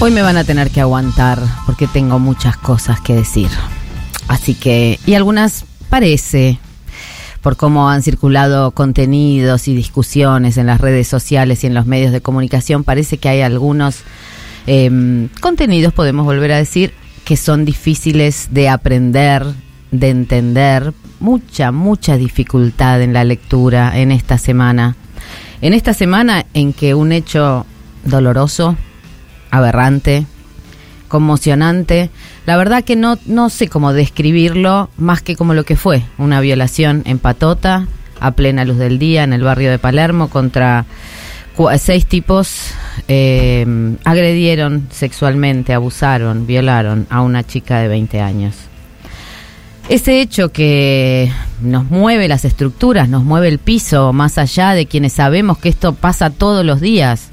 Hoy me van a tener que aguantar porque tengo muchas cosas que decir. Así que, y algunas parece, por cómo han circulado contenidos y discusiones en las redes sociales y en los medios de comunicación, parece que hay algunos em, contenidos, podemos volver a decir, que son difíciles de aprender, de entender, mucha, mucha dificultad en la lectura en esta semana. En esta semana en que un hecho doloroso, aberrante, conmocionante. La verdad que no, no sé cómo describirlo más que como lo que fue, una violación en Patota, a plena luz del día, en el barrio de Palermo, contra seis tipos eh, agredieron sexualmente, abusaron, violaron a una chica de 20 años. Ese hecho que nos mueve las estructuras, nos mueve el piso, más allá de quienes sabemos que esto pasa todos los días,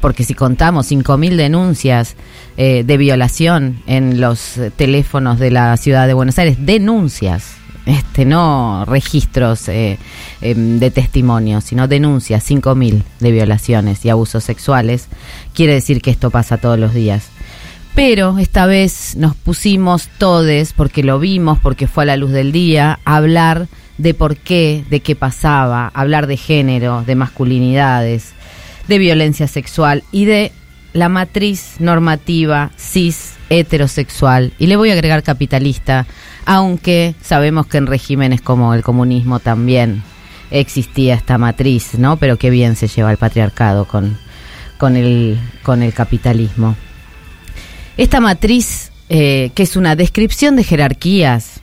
porque si contamos 5.000 denuncias eh, de violación en los teléfonos de la ciudad de Buenos Aires, denuncias, este no registros eh, em, de testimonios, sino denuncias, 5.000 de violaciones y abusos sexuales, quiere decir que esto pasa todos los días. Pero esta vez nos pusimos todes, porque lo vimos, porque fue a la luz del día, a hablar de por qué, de qué pasaba, hablar de género, de masculinidades, de violencia sexual y de la matriz normativa cis heterosexual y le voy a agregar capitalista, aunque sabemos que en regímenes como el comunismo también existía esta matriz, ¿no? Pero qué bien se lleva el patriarcado con, con, el, con el capitalismo. Esta matriz, eh, que es una descripción de jerarquías,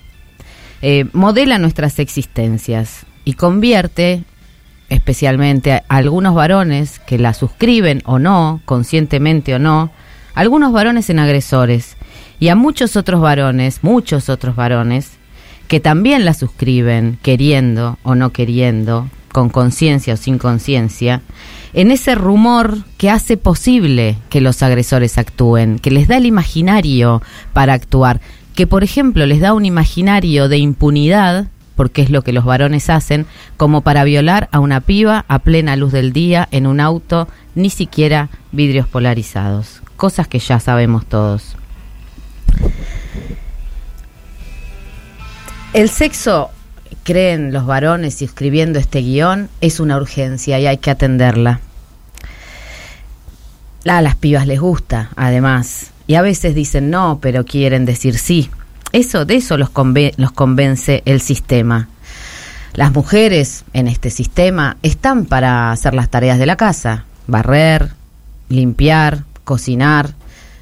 eh, modela nuestras existencias y convierte especialmente algunos varones que la suscriben o no, conscientemente o no, algunos varones en agresores y a muchos otros varones, muchos otros varones, que también la suscriben, queriendo o no queriendo, con conciencia o sin conciencia, en ese rumor que hace posible que los agresores actúen, que les da el imaginario para actuar, que por ejemplo les da un imaginario de impunidad porque es lo que los varones hacen, como para violar a una piba a plena luz del día en un auto, ni siquiera vidrios polarizados. Cosas que ya sabemos todos. El sexo, creen los varones y escribiendo este guion, es una urgencia y hay que atenderla. A las pibas les gusta, además, y a veces dicen no, pero quieren decir sí. Eso, de eso los, los convence el sistema. Las mujeres en este sistema están para hacer las tareas de la casa, barrer, limpiar, cocinar.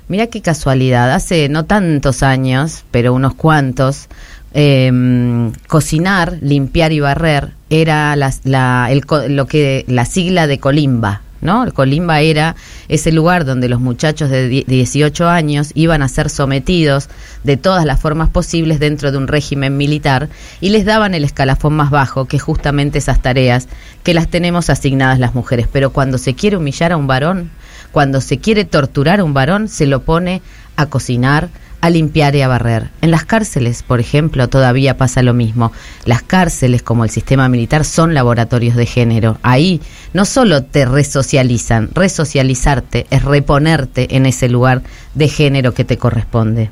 Mira qué casualidad, hace no tantos años, pero unos cuantos, em, cocinar, limpiar y barrer era la, lo que, la sigla de Colimba, ¿no? Colimba era ese lugar donde los muchachos de 18 años iban a ser sometidos de todas las formas posibles dentro de un régimen militar y les daban el escalafón más bajo, que justamente esas tareas que las tenemos asignadas las mujeres. Pero cuando se quiere humillar a un varón, cuando se quiere torturar a un varón, se lo pone a cocinar, a limpiar y a barrer. En las cárceles, por ejemplo, todavía pasa lo mismo. Las cárceles, como el sistema militar, son laboratorios de género. Ahí no solo te resocializan, resocializarte es reponerte en ese lugar de género que te corresponde.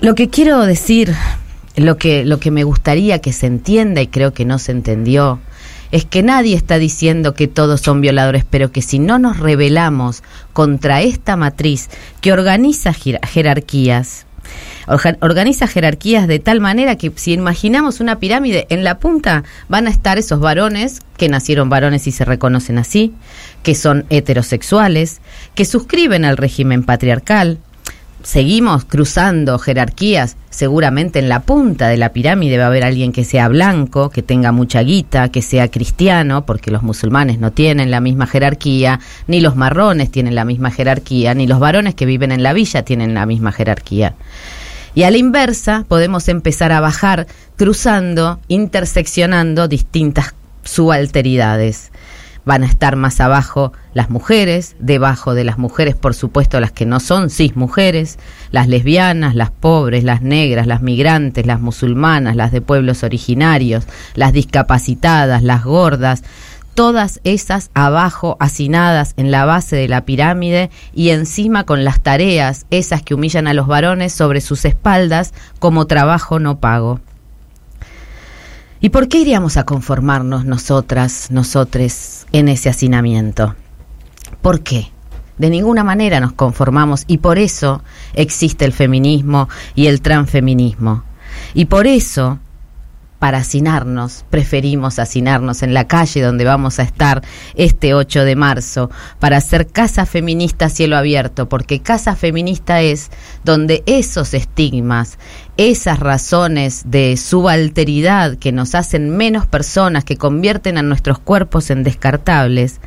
Lo que quiero decir, lo que, lo que me gustaría que se entienda y creo que no se entendió, es que nadie está diciendo que todos son violadores, pero que si no nos rebelamos contra esta matriz que organiza jerarquías, organiza jerarquías de tal manera que si imaginamos una pirámide, en la punta van a estar esos varones que nacieron varones y se reconocen así, que son heterosexuales, que suscriben al régimen patriarcal, seguimos cruzando jerarquías, seguramente en la punta de la pirámide va a haber alguien que sea blanco, que tenga mucha guita, que sea cristiano, porque los musulmanes no tienen la misma jerarquía, ni los marrones tienen la misma jerarquía, ni los varones que viven en la villa tienen la misma jerarquía. Y a la inversa podemos empezar a bajar cruzando, interseccionando distintas subalteridades van a estar más abajo las mujeres, debajo de las mujeres, por supuesto, las que no son cis mujeres, las lesbianas, las pobres, las negras, las migrantes, las musulmanas, las de pueblos originarios, las discapacitadas, las gordas, todas esas abajo, hacinadas en la base de la pirámide y encima con las tareas, esas que humillan a los varones sobre sus espaldas como trabajo no pago. ¿Y por qué iríamos a conformarnos nosotras, nosotres, en ese hacinamiento? ¿Por qué? De ninguna manera nos conformamos y por eso existe el feminismo y el transfeminismo. Y por eso para hacinarnos, preferimos hacinarnos en la calle donde vamos a estar este 8 de marzo, para hacer casa feminista cielo abierto, porque casa feminista es donde esos estigmas, esas razones de subalteridad que nos hacen menos personas, que convierten a nuestros cuerpos en descartables,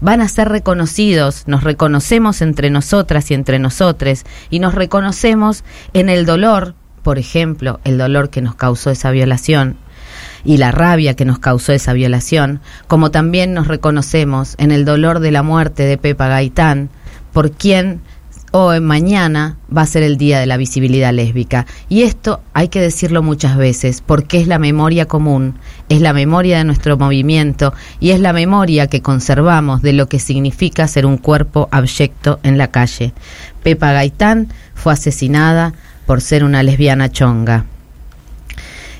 van a ser reconocidos, nos reconocemos entre nosotras y entre nosotres, y nos reconocemos en el dolor por ejemplo, el dolor que nos causó esa violación y la rabia que nos causó esa violación, como también nos reconocemos en el dolor de la muerte de Pepa Gaitán, por quien hoy mañana va a ser el día de la visibilidad lésbica. Y esto hay que decirlo muchas veces, porque es la memoria común, es la memoria de nuestro movimiento y es la memoria que conservamos de lo que significa ser un cuerpo abyecto en la calle. Pepa Gaitán fue asesinada por ser una lesbiana chonga.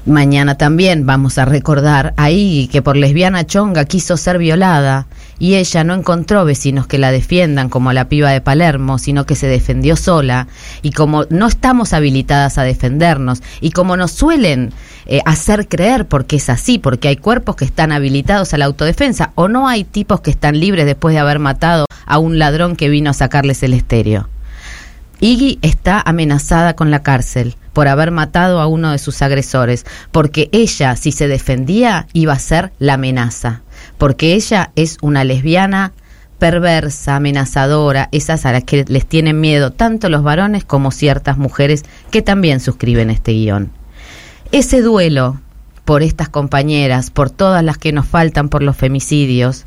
Mañana también vamos a recordar ahí que por lesbiana chonga quiso ser violada y ella no encontró vecinos que la defiendan como la piba de Palermo, sino que se defendió sola y como no estamos habilitadas a defendernos y como nos suelen eh, hacer creer porque es así, porque hay cuerpos que están habilitados a la autodefensa o no hay tipos que están libres después de haber matado a un ladrón que vino a sacarles el estéreo. Iggy está amenazada con la cárcel por haber matado a uno de sus agresores, porque ella, si se defendía, iba a ser la amenaza, porque ella es una lesbiana perversa, amenazadora, esas a las que les tienen miedo tanto los varones como ciertas mujeres que también suscriben este guion. Ese duelo por estas compañeras, por todas las que nos faltan por los femicidios,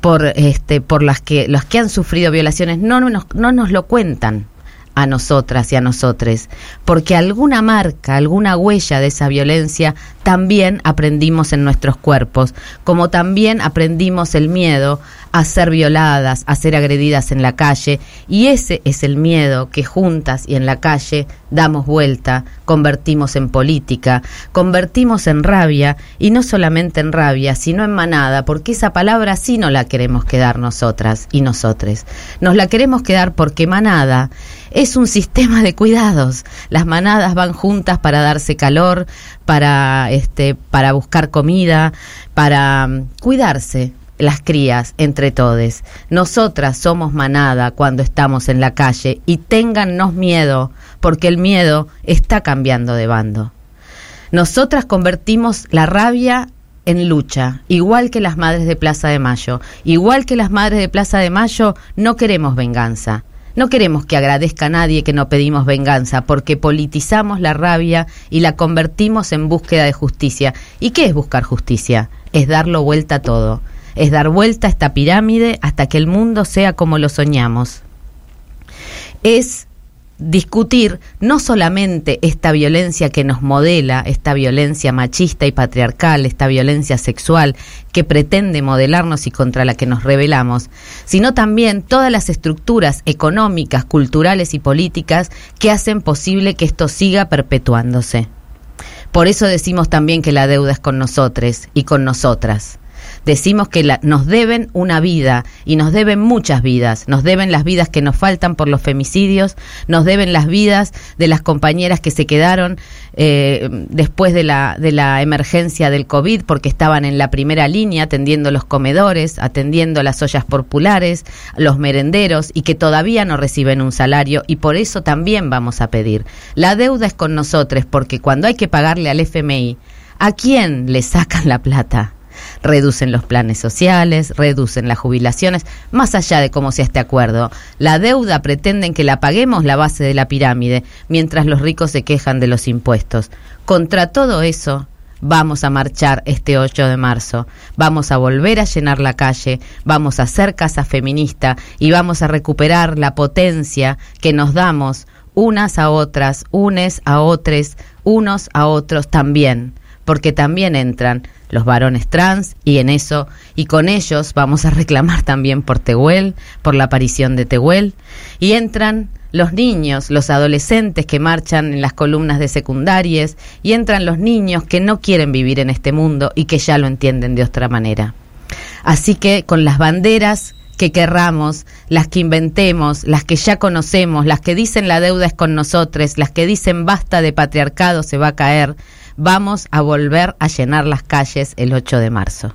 por este, por las que los que han sufrido violaciones, no, no, no nos lo cuentan a nosotras y a nosotres, porque alguna marca, alguna huella de esa violencia también aprendimos en nuestros cuerpos, como también aprendimos el miedo a ser violadas, a ser agredidas en la calle, y ese es el miedo que juntas y en la calle damos vuelta, convertimos en política, convertimos en rabia, y no solamente en rabia, sino en manada, porque esa palabra sí no la queremos quedar nosotras y nosotres. Nos la queremos quedar porque manada es un sistema de cuidados. Las manadas van juntas para darse calor, para este para buscar comida, para mm, cuidarse las crías entre todos. Nosotras somos manada cuando estamos en la calle y téngannos miedo, porque el miedo está cambiando de bando. Nosotras convertimos la rabia en lucha, igual que las madres de Plaza de Mayo. Igual que las madres de Plaza de Mayo, no queremos venganza. No queremos que agradezca a nadie que no pedimos venganza, porque politizamos la rabia y la convertimos en búsqueda de justicia. ¿Y qué es buscar justicia? Es darlo vuelta a todo. Es dar vuelta a esta pirámide hasta que el mundo sea como lo soñamos. Es discutir no solamente esta violencia que nos modela, esta violencia machista y patriarcal, esta violencia sexual que pretende modelarnos y contra la que nos rebelamos, sino también todas las estructuras económicas, culturales y políticas que hacen posible que esto siga perpetuándose. Por eso decimos también que la deuda es con nosotros y con nosotras decimos que nos deben una vida y nos deben muchas vidas. Nos deben las vidas que nos faltan por los femicidios, nos deben las vidas de las compañeras que se quedaron eh, después de la, de la emergencia del COVID porque estaban en la primera línea atendiendo los comedores, atendiendo las ollas populares, los merenderos y que todavía no reciben un salario y por eso también vamos a pedir. La deuda es con nosotros porque cuando hay que pagarle al FMI, ¿a quién le sacan la plata? Reducen los planes sociales, reducen las jubilaciones, más allá de cómo sea este acuerdo. La deuda pretenden que la paguemos la base de la pirámide, mientras los ricos se quejan de los impuestos. Contra todo eso, vamos a marchar este 8 de marzo, vamos a volver a llenar la calle, vamos a hacer casa feminista y vamos a recuperar la potencia que nos damos unas a otras, unes a otros, unos a otros también porque también entran los varones trans y en eso y con ellos vamos a reclamar también por Tehuel, por la aparición de Tehuel y entran los niños, los adolescentes que marchan en las columnas de secundarias y entran los niños que no quieren vivir en este mundo y que ya lo entienden de otra manera. Así que con las banderas que querramos, las que inventemos, las que ya conocemos, las que dicen la deuda es con nosotros, las que dicen basta de patriarcado se va a caer, vamos a volver a llenar las calles el 8 de marzo.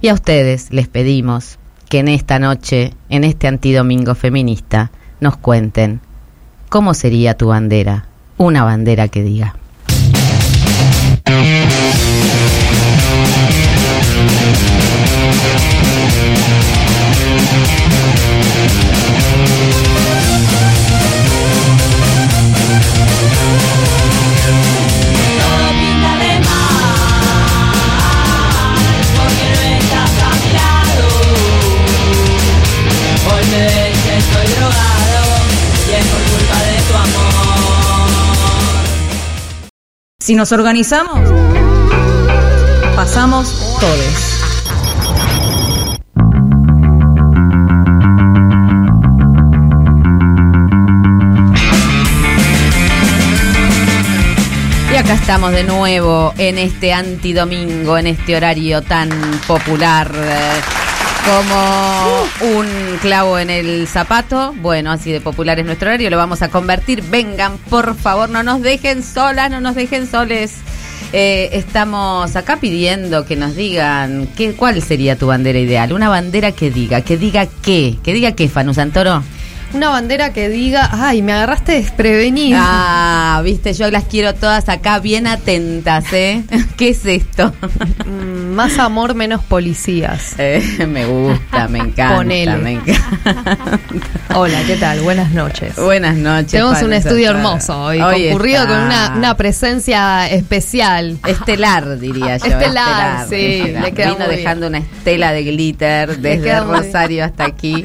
Y a ustedes les pedimos que en esta noche, en este antidomingo feminista, nos cuenten cómo sería tu bandera, una bandera que diga. Si nos organizamos, pasamos todos. Y acá estamos de nuevo en este antidomingo, en este horario tan popular. Como un clavo en el zapato. Bueno, así de popular es nuestro horario, lo vamos a convertir. Vengan, por favor, no nos dejen solas, no nos dejen soles. Eh, estamos acá pidiendo que nos digan qué, cuál sería tu bandera ideal. Una bandera que diga, que diga qué, que diga qué, Fanu Santoro. Una bandera que diga, ay, me agarraste desprevenido. Ah, viste, yo las quiero todas acá bien atentas, ¿eh? ¿Qué es esto? Mm, Más amor, menos policías. Eh, me gusta, me encanta, Ponele. me encanta. Hola, ¿qué tal? Buenas noches. Buenas noches. Tenemos un estudio hermoso hoy, Hoy concurrido está con una, una presencia especial. Estelar, diría yo. Estelar, sí, le queda Vino dejando una estela de glitter desde Rosario hasta aquí.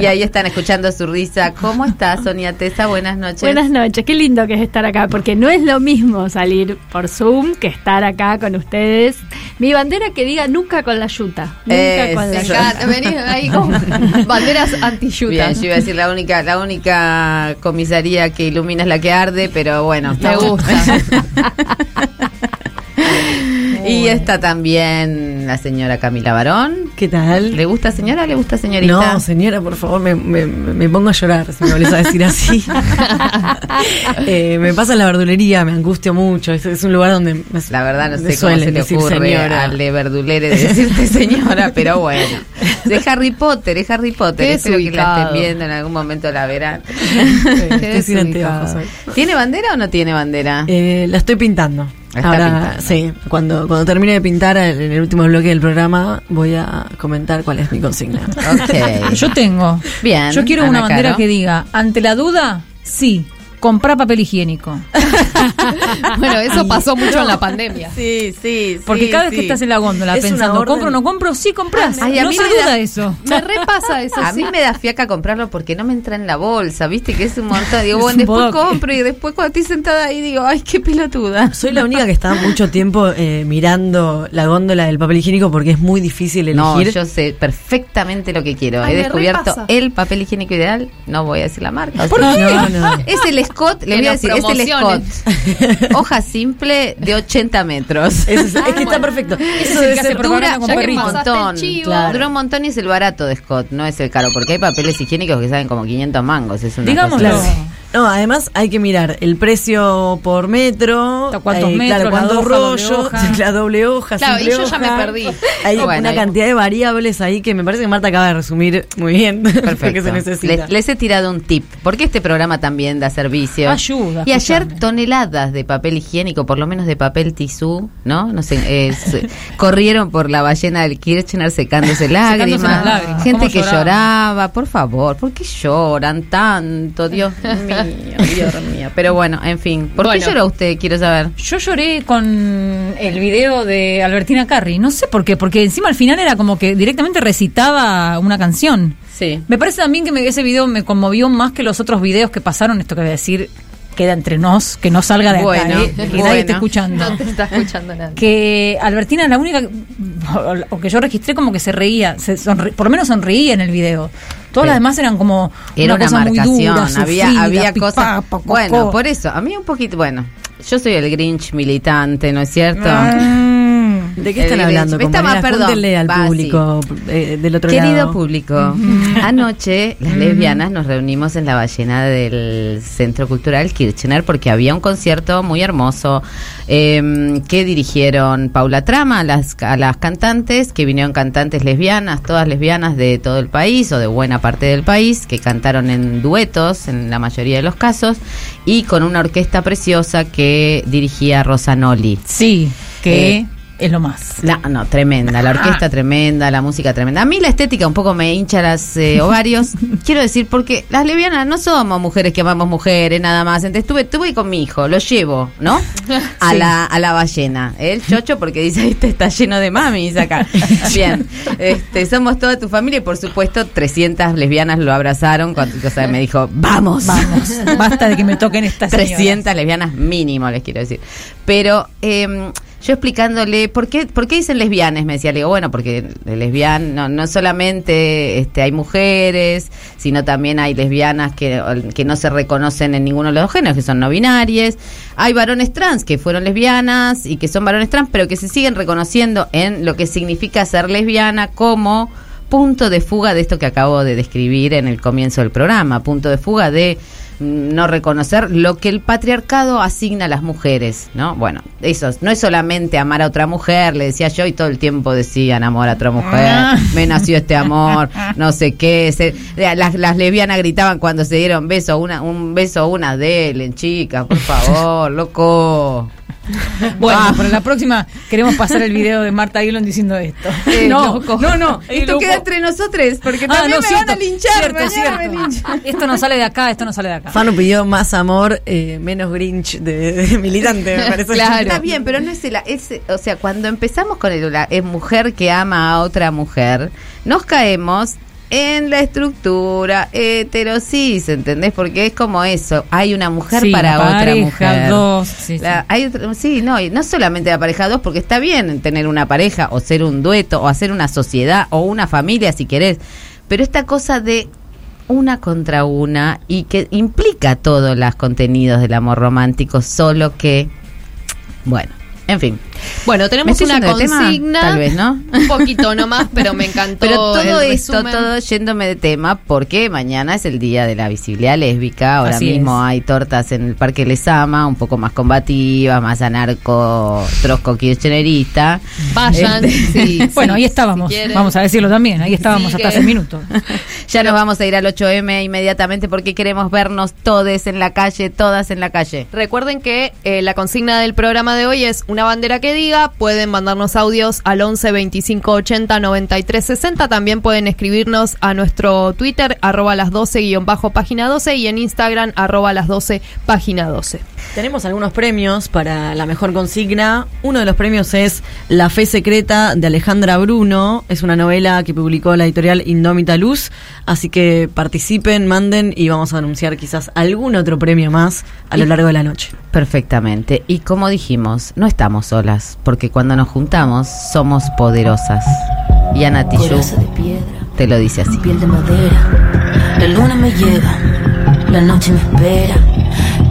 Y ahí están escuchando su risa. ¿Cómo estás, Sonia Tesa? Buenas noches. Buenas noches, qué lindo que es estar acá, porque no es lo mismo salir por Zoom que estar acá con ustedes. Mi bandera que diga nunca con la yuta, nunca Eh, con la yuta. Venís ahí con banderas anti-yuta. Bien, yo iba a decir la única, la única comisaría que ilumina es la que arde, pero bueno. Me gusta. Y está también la señora Camila Barón. ¿Qué tal? ¿Le gusta señora o le gusta señorita? No, señora, por favor, me, me- me pongo a llorar si me volvés a decir así. Eh, me pasa en la verdulería, me angustio mucho. Es, es un lugar donde me, La verdad no sé cómo se le ocurre señora. al de verdulere de decirte señora, pero bueno. De Harry Potter, es Harry Potter. Qué Espero que la estén viendo, en algún momento la verán. Sí. ¿Tiene bandera o no tiene bandera? Eh, la estoy pintando. Está Ahora, pintando. sí, cuando, cuando termine de pintar en el último bloque del programa, voy a comentar cuál es mi consigna. Ok. Yo tengo. Bien, Yo quiero Ana una bandera Caro. que diga, ante la duda, sí, comprar papel higiénico. Bueno, eso pasó mucho en la pandemia. Sí, sí, Porque sí, cada vez sí. que estás en la góndola Es pensando, ¿compro o no compro? Sí, compras. Ay, a no mí se me da- duda eso. Me repasa eso, A sí. mí me da fiaca comprarlo porque no me entra en la bolsa, ¿viste? Que es un montón. Digo, bueno, después compro y después cuando estoy sentada ahí digo, ay, qué pelotuda. Soy la única que está mucho tiempo eh, mirando la góndola del papel higiénico porque es muy difícil No, elegir. yo sé perfectamente lo que quiero. Ay, He descubierto repasa. el papel higiénico ideal. No voy a decir la marca. ¿Por O sea, qué? No, no. Es el Scott, le voy a decir, es el Scott. Hoja simple de 80 metros. Es, es que está perfecto. Ese Eso es el que con pasaste el montón. Claro. Dura un montón y es el barato de Scott, no es el caro, porque hay papeles higiénicos que salen como 500 mangos. Es una Digámoslo. cosa-. No, además hay que mirar el precio por metro, ¿Cuántos eh, metros, claro, la cuántos rollos, hoja? la doble hoja, Claro, simple y yo ya me perdí. Hay Bueno, una cantidad de variables ahí que me parece que Marta acaba de resumir muy bien lo que Perfecto. se necesita. Les, les he tirado un tip, porque este programa también da servicio. Ayuda, Y ayer toneladas de papel higiénico, por lo menos de papel tisú, ¿no? No sé, eh, corrieron por la ballena del Kirchner secándose lágrimas. las lágrimas. Gente ¿Cómo que lloraba, por favor, ¿por qué lloran tanto? Dios mío, Dios mío. Pero bueno, en fin, ¿por Bueno. qué lloró usted? Quiero saber. Yo lloré con el video de Albertina Carri. No sé por qué, porque encima al final era como que directamente recitaba una canción. Sí. Me parece también que me- ese video me conmovió más que los otros videos que pasaron, esto que voy a decir, queda entre nos, que no salga de Bueno, acá, ¿eh? que nadie bueno. esté escuchando. No te está escuchando nadie. Que Albertina es la única, o que yo registré como que se reía, se sonri- por lo menos sonreía en el video. Todas las demás eran como Era una, cosa muy marcación, dura, había, sufrida, había pipá, cosas. Bueno, por eso, a mí un poquito, bueno, yo soy el Grinch militante, ¿no es cierto? Mm. ¿De qué están hablando, mal, perdón. Al Va, público eh, del otro Querido lado. público, anoche las lesbianas nos reunimos en la ballena del Centro Cultural Kirchner porque había un concierto muy hermoso eh, que dirigieron Paula Trama a las, a las cantantes, que vinieron cantantes lesbianas, todas lesbianas de todo el país o de buena parte del país, que cantaron en duetos en la mayoría de los casos y con una orquesta preciosa que dirigía Rosa Noli. Sí, que Eh, es lo más. La, no, tremenda, la orquesta tremenda, la música tremenda. A mí la estética un poco me hincha las eh, ovarios. Quiero decir, porque las lesbianas no somos mujeres que amamos mujeres, nada más. Entonces estuve, estuve con mi hijo, lo llevo, ¿no? A, Sí. la, a la ballena. El chocho porque dice, este está lleno de mamis acá. Bien, este, somos toda tu familia y por supuesto 300 lesbianas lo abrazaron cuando o sea, me dijo, vamos. Vamos, basta de que me toquen estas 300 lesbianas mínimo, les quiero decir. Pero eh, yo explicándole, ¿por qué, ¿por qué dicen lesbianas? Me decía, le digo, bueno, porque lesbian, no, no solamente este, hay mujeres, sino también hay lesbianas que, que no se reconocen en ninguno de los dos géneros, que son no binarias. Hay varones trans que fueron lesbianas y que son varones trans, pero que se siguen reconociendo en lo que significa ser lesbiana como punto de fuga de esto que acabo de describir en el comienzo del programa, punto de fuga de no reconocer lo que el patriarcado asigna a las mujeres, ¿no? Bueno, eso no es solamente amar a otra mujer, le decía yo y todo el tiempo decían amor a otra mujer, me nació este amor, no sé qué, se- las, las lesbianas gritaban cuando se dieron beso, una, un beso una de chicas, por favor, loco. Bueno, Ah. para la próxima queremos pasar el video de Marta Dillon diciendo esto. Eh, no, loco. no, no, Esto queda entre nosotros, porque Ah, también no, me cierto, van a linchar, cierto, mañana cierto. me linchan. Esto no sale de acá, esto no sale de acá. Fano pidió más amor, eh, menos Grinch de, de militante, me parece. Claro. Está bien, pero no es el, es, o sea, cuando empezamos con el, la es mujer que ama a otra mujer, nos caemos en la estructura heterosis, ¿entendés? Porque es como eso, hay una mujer Sí, para otra pareja, mujer. dos, sí, sí. La- hay otra- sí, no, y no solamente la pareja dos, porque está bien tener una pareja o ser un dueto o hacer una sociedad o una familia si querés, pero esta cosa de una contra una y que implica todos los contenidos del amor romántico, solo que, bueno, en fin. Bueno, ¿Me tenemos estoy una tema? consigna. Tal vez, ¿no? Un poquito nomás, pero me encantó. Pero todo el esto, resumen. todo yéndome de tema, porque mañana es el día de la visibilidad lésbica. Ahora Así mismo es. hay tortas en el Parque Lesama, un poco más combativas, más anarco, trosco kirchnerista. Vayan. Este, sí, bueno, sí, ahí estábamos, si vamos a decirlo también, ahí estábamos Sí, hasta que- hace minutos. ya nos vamos a ir al 8M inmediatamente porque queremos vernos todes en la calle, todas en la calle. Recuerden que eh, la consigna del programa de hoy es una bandera que diga. Pueden mandarnos audios al 11 25 80 93 60. También pueden escribirnos a nuestro Twitter, arroba las 12 guion bajo página 12 y en Instagram, arroba las 12 página 12. Tenemos algunos premios para la mejor consigna. Uno de los premios es La fe secreta de Alejandra Bruno. Es una novela que publicó la editorial Indómita Luz. Así que participen, manden y vamos a anunciar quizás algún otro premio más a lo Y- largo de la noche. Perfectamente. Y como dijimos, no estamos solas, porque cuando nos juntamos somos poderosas. Y Ana Tijoux te lo dice así. piel de madera. La luna me lleva, la noche me espera.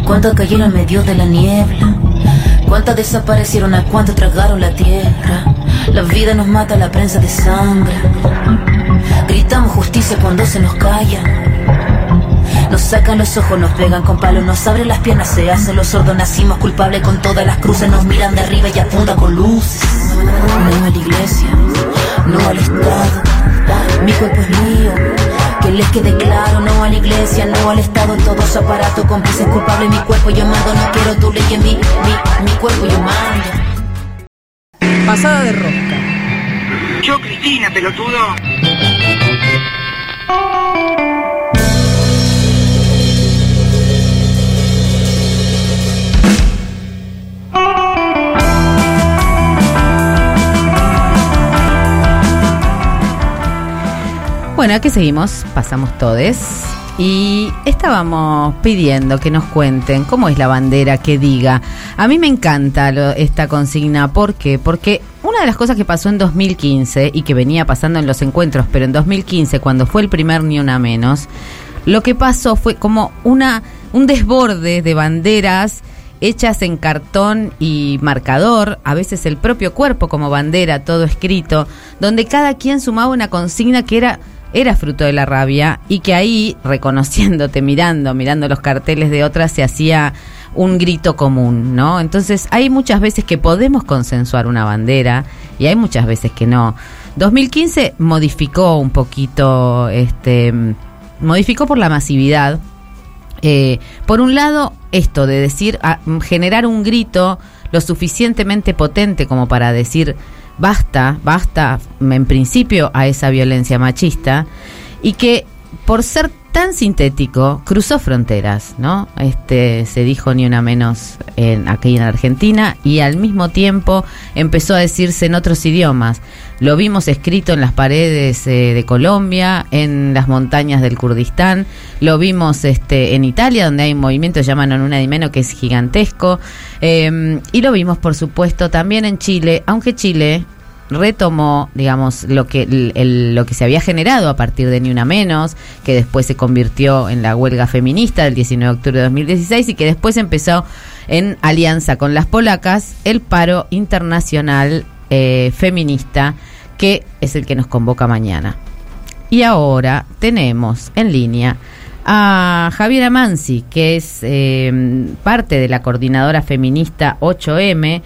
Cuántas cayeron en medio de la niebla. Cuántas desaparecieron, a cuántas tragaron la tierra. La vida nos mata, la prensa de sangre. Gritamos justicia cuando se nos calla. Nos sacan los ojos, nos pegan con palos, nos abren las piernas, se hacen los sordos, nacimos culpables con todas las cruces, nos miran de arriba y apuntan con luces. No a la iglesia, no al Estado, mi cuerpo es mío, que les quede claro, no a la iglesia, no al Estado, todos aparatos, cómplices culpables, mi cuerpo yo mando, no quiero tu ley en mi, mi, mi cuerpo yo mando. Pasada de rosca. Yo, Cristina, pelotudo. Bueno, aquí seguimos, pasamos todes. y estábamos pidiendo que nos cuenten cómo es la bandera que diga. A mí me encanta lo- esta consigna, ¿por qué? Porque una de las cosas que pasó en 2015 y que venía pasando en los encuentros, pero en 2015 cuando fue el primer Ni Una Menos, lo que pasó fue como una un desborde de banderas hechas en cartón y marcador, a veces el propio cuerpo como bandera, todo escrito, donde cada quien sumaba una consigna que era era fruto de la rabia y que ahí, reconociéndote, mirando, mirando los carteles de otras, se hacía un grito común, ¿no? Entonces hay muchas veces que podemos consensuar una bandera y hay muchas veces que no. 2015 modificó un poquito, este, modificó por la masividad, eh, por un lado, esto de decir, a- generar un grito lo suficientemente potente como para decir basta, basta, en principio, a esa violencia machista, y que por ser tan sintético cruzó fronteras, ¿no? Este se dijo ni una menos en aquí en Argentina y al mismo tiempo empezó a decirse en otros idiomas. Lo vimos escrito en las paredes eh, de Colombia, en las montañas del Kurdistán, lo vimos este en Italia donde hay un movimiento llamado Una di Meno que es gigantesco eh, y lo vimos por supuesto también en Chile, aunque Chile retomó, digamos, lo que lo que se había generado a partir de Ni Una Menos, que después se convirtió en la huelga feminista del 19 de octubre de 2016 y que después empezó en alianza con las polacas el paro internacional eh, feminista, que es el que nos convoca mañana. Y ahora tenemos en línea a Javiera Mansi, que es eh, parte de la coordinadora feminista 8M,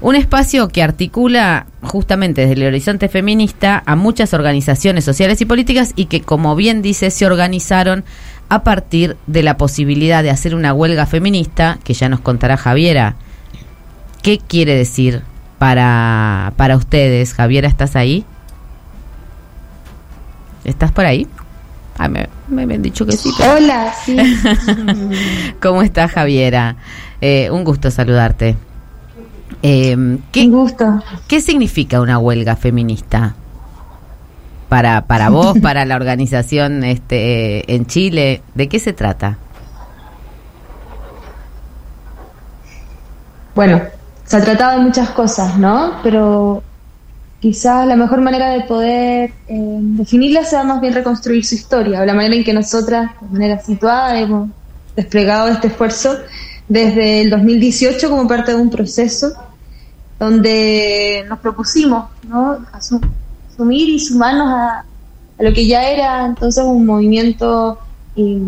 un espacio que articula justamente desde el horizonte feminista a muchas organizaciones sociales y políticas y que, como bien dice, se organizaron a partir de la posibilidad de hacer una huelga feminista, que ya nos contará Javiera. ¿Qué quiere decir para, para ustedes? Javiera, ¿estás ahí? ¿Estás por ahí? Ah, me, me habían dicho que sí. pero- Hola, sí. ¿Cómo estás, Javiera? Eh, un gusto saludarte. Eh, ¿qué, Un gusto. ¿Qué significa una huelga feminista? Para, para vos, para la organización este, en Chile, ¿de qué se trata? Bueno, se ha tratado de muchas cosas, ¿no? Pero quizás la mejor manera de poder eh, definirla sea más bien reconstruir su historia, o la manera en que nosotras, de manera situada, hemos desplegado este esfuerzo desde el 2018 como parte de un proceso donde nos propusimos, ¿no? Asu- asumir y sumarnos a, a lo que ya era entonces un movimiento eh,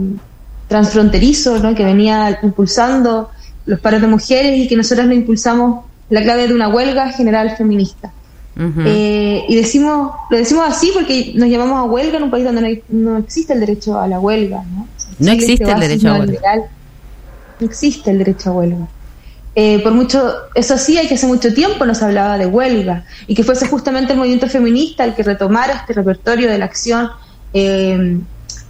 transfronterizo, ¿no? Que venía impulsando los paros de mujeres y que nosotros lo impulsamos la clave de una huelga general feminista. Eh, y decimos, lo decimos así porque nos llamamos a huelga en un país donde no, hay- no existe el derecho a la huelga. No, O sea, No existe el derecho a huelga. No existe el derecho a huelga. Eh, por mucho, eso sí, hay que hace mucho tiempo nos hablaba de huelga y que fuese justamente el movimiento feminista el que retomara este repertorio de la acción eh,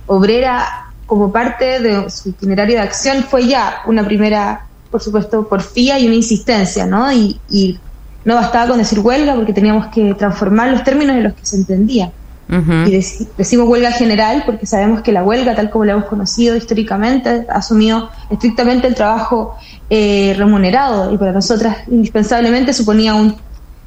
obrera como parte de su itinerario de acción fue ya una primera, por supuesto, porfía y una insistencia, ¿no? Y, y no bastaba con decir huelga porque teníamos que transformar los términos en los que se entendía. Y deci- decimos huelga general porque sabemos que la huelga, tal como la hemos conocido históricamente, ha asumido estrictamente el trabajo eh, remunerado y para nosotras indispensablemente suponía un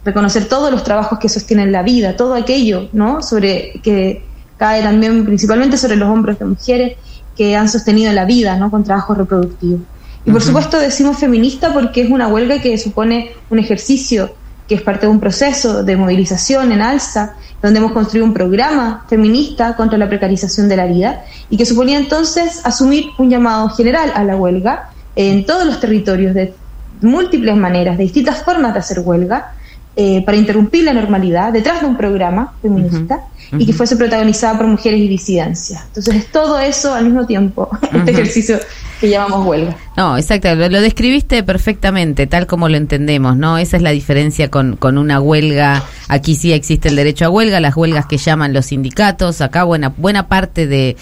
reconocer todos los trabajos que sostienen la vida, todo aquello, ¿no? Sobre que cae también principalmente sobre los hombros de mujeres que han sostenido la vida, ¿no? Con trabajo reproductivo. Y por supuesto decimos feminista porque es una huelga que supone un ejercicio que es parte de un proceso de movilización en alza, donde hemos construido un programa feminista contra la precarización de la vida y que suponía entonces asumir un llamado general a la huelga en todos los territorios de múltiples maneras, de distintas formas de hacer huelga, eh, para interrumpir la normalidad detrás de un programa feminista y que fuese protagonizada por mujeres y disidencias. Entonces es todo eso al mismo tiempo, este Ujú. ejercicio que llamamos huelga. No, exacto, lo, describiste perfectamente, tal como lo entendemos, ¿no? Esa es la diferencia con, con una huelga. Aquí sí existe el derecho a huelga, las huelgas que llaman los sindicatos. Acá buena, buena parte de,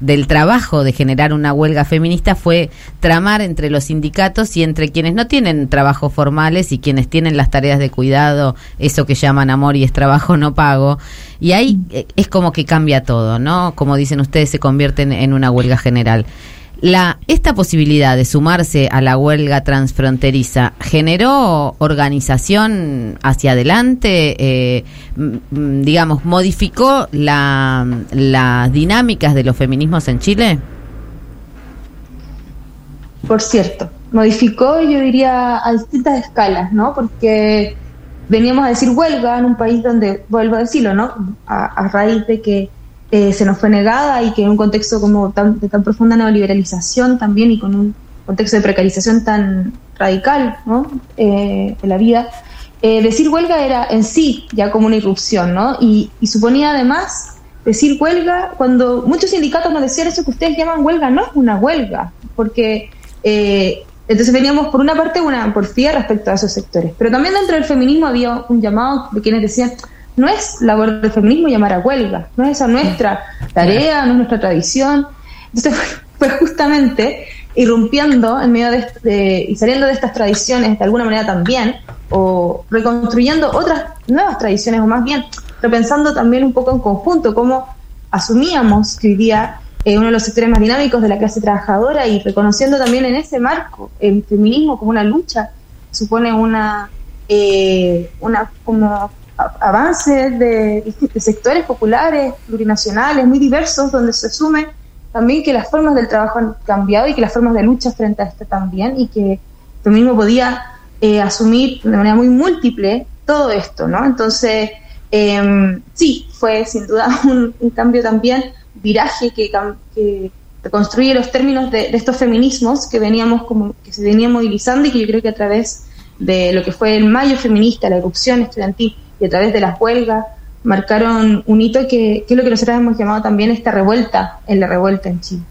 del trabajo de generar una huelga feminista fue tramar entre los sindicatos y entre quienes no tienen trabajos formales y quienes tienen las tareas de cuidado, eso que llaman amor y es trabajo no pago. Y ahí eh, es como que cambia todo, ¿no? Como dicen ustedes, se convierte en, en una huelga general. La, esta posibilidad de sumarse a la huelga transfronteriza generó organización hacia adelante, eh, digamos, modificó la, las dinámicas de los feminismos en Chile. por cierto. Modificó, yo diría, a distintas escalas, ¿no? Porque veníamos a decir huelga en un país donde, vuelvo a decirlo, ¿no? A raíz de que eh, se nos fue negada y que en un contexto como de tan profunda neoliberalización también y con un contexto de precarización tan radical, ¿no? Eh, de la vida, eh, decir huelga era en sí ya como una irrupción, ¿no? Y, suponía además decir huelga cuando muchos sindicatos nos decían eso que ustedes llaman huelga, no es una huelga, porque entonces veníamos por una parte una porfía respecto a esos sectores, pero también dentro del feminismo había un llamado de quienes decían no es labor del feminismo llamar a huelga, no es esa nuestra tarea, no es nuestra tradición. Entonces fue justamente irrumpiendo en medio de, de- y saliendo de estas tradiciones de alguna manera también, o reconstruyendo otras nuevas tradiciones, o más bien repensando también un poco en conjunto cómo asumíamos que hoy día eh, uno de los sectores más dinámicos de la clase trabajadora y reconociendo también en ese marco el feminismo como una lucha, supone una, eh, una como a- avance de, de sectores populares, plurinacionales, muy diversos, donde se asume también que las formas del trabajo han cambiado y que las formas de lucha frente a esto también, y que el feminismo podía eh, asumir de manera muy múltiple todo esto, ¿no? Entonces, eh, sí, fue sin duda un, cambio también, viraje que, que reconstruye los términos de, de estos feminismos que veníamos como que se venían movilizando y que yo creo que a través de lo que fue el mayo feminista, la erupción estudiantil y a través de las huelgas marcaron un hito que, que es lo que nosotros hemos llamado también esta revuelta en la revuelta en Chile.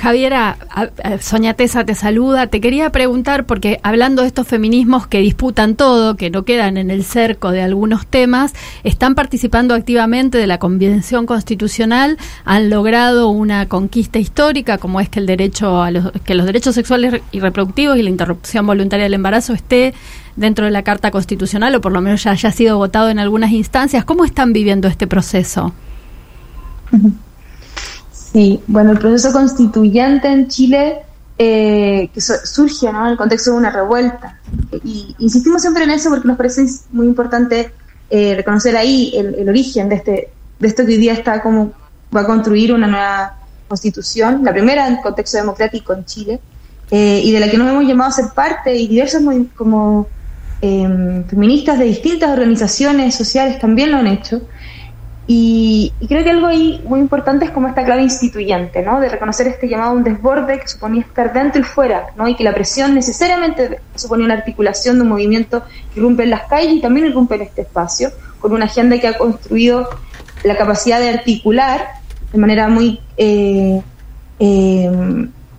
Javiera, a- a- Soña Tesa te saluda. Te quería preguntar, porque hablando de estos feminismos que disputan todo, que no quedan en el cerco de algunos temas, están participando activamente de la Convención Constitucional, han logrado una conquista histórica, como es que el derecho a los, que los derechos sexuales y reproductivos y la interrupción voluntaria del embarazo esté dentro de la Carta Constitucional, o por lo menos ya haya sido votado en algunas instancias. ¿Cómo están viviendo este proceso? Sí, bueno, el proceso constituyente en Chile eh, que su- surge en el contexto de una revuelta. Y insistimos siempre en eso porque nos parece muy importante eh, reconocer ahí el, el origen de, este, de esto que hoy día está como va a construir una nueva constitución, la primera en contexto democrático en Chile, eh, y de la que nos hemos llamado a ser parte y diversos como eh, feministas de distintas organizaciones sociales también lo han hecho. Y, y creo que algo ahí muy importante es como esta clave instituyente, ¿no? De reconocer este llamado a un desborde que suponía estar dentro y fuera, ¿no? Y que la presión necesariamente suponía una articulación de un movimiento que irrumpe en las calles y también irrumpe en este espacio, con una agenda que ha construido la capacidad de articular de manera muy, eh, eh,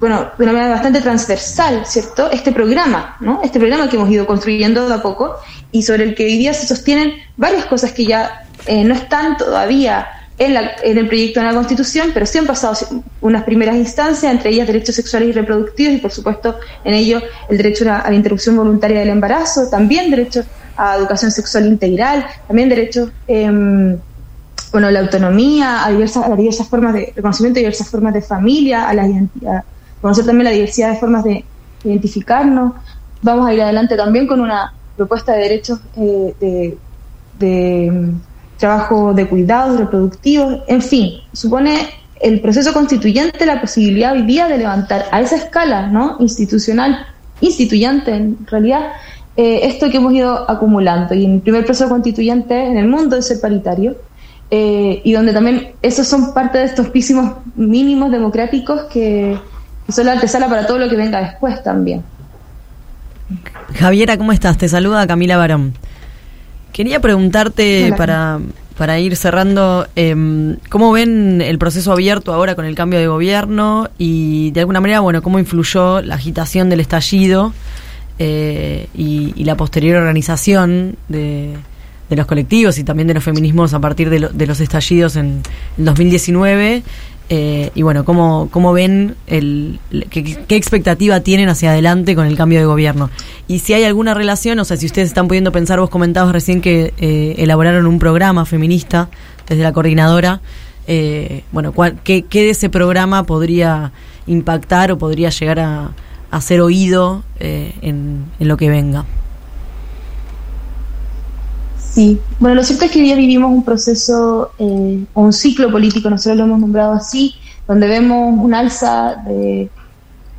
bueno, de una manera bastante transversal, ¿cierto? Este programa, ¿no? Este programa que hemos ido construyendo de a poco y sobre el que hoy día se sostienen varias cosas que ya eh, no están todavía en, la- en el proyecto de la Constitución, pero sí han pasado unas primeras instancias, entre ellas derechos sexuales y reproductivos, y por supuesto en ello el derecho a la, a interrupción voluntaria del embarazo, también derecho a educación sexual integral, también derecho, em, bueno, a la autonomía, a diversas, a diversas formas de reconocimiento de diversas formas de familia, a la identidad, conocer también la diversidad de formas de identificarnos. Vamos a ir adelante también con una propuesta de derechos eh, de, de, mm, trabajo de cuidados reproductivos, en fin, supone el proceso constituyente la posibilidad hoy día de levantar a esa escala ¿no? institucional, instituyente en realidad, eh, esto que hemos ido acumulando. Y el primer proceso constituyente en el mundo es ser paritario, eh, y donde también esos son parte de estos písimos mínimos democráticos que, que son la antesala para todo lo que venga después también. Javiera, ¿cómo estás? Te saluda Camila Barón. Quería preguntarte Hola. para, para ir cerrando, eh, ¿cómo ven el proceso abierto ahora con el cambio de gobierno y de alguna manera, bueno, cómo influyó la agitación del estallido eh, y, y la posterior organización de, de los colectivos y también de los feminismos a partir de, lo- de los estallidos en el 2019? Eh, y bueno, ¿cómo, cómo ven el, qué, qué expectativa tienen hacia adelante con el cambio de gobierno? Y si hay alguna relación, o sea, si ustedes están pudiendo pensar, vos comentabas recién que eh, elaboraron un programa feminista desde la coordinadora, eh, bueno, ¿cuál- qué, qué de ese programa podría impactar o podría llegar a, a ser oído eh, en, en lo que venga? Sí, bueno, lo cierto es que hoy día vivimos un proceso eh, un ciclo político, nosotros lo hemos nombrado así, donde vemos un alza de,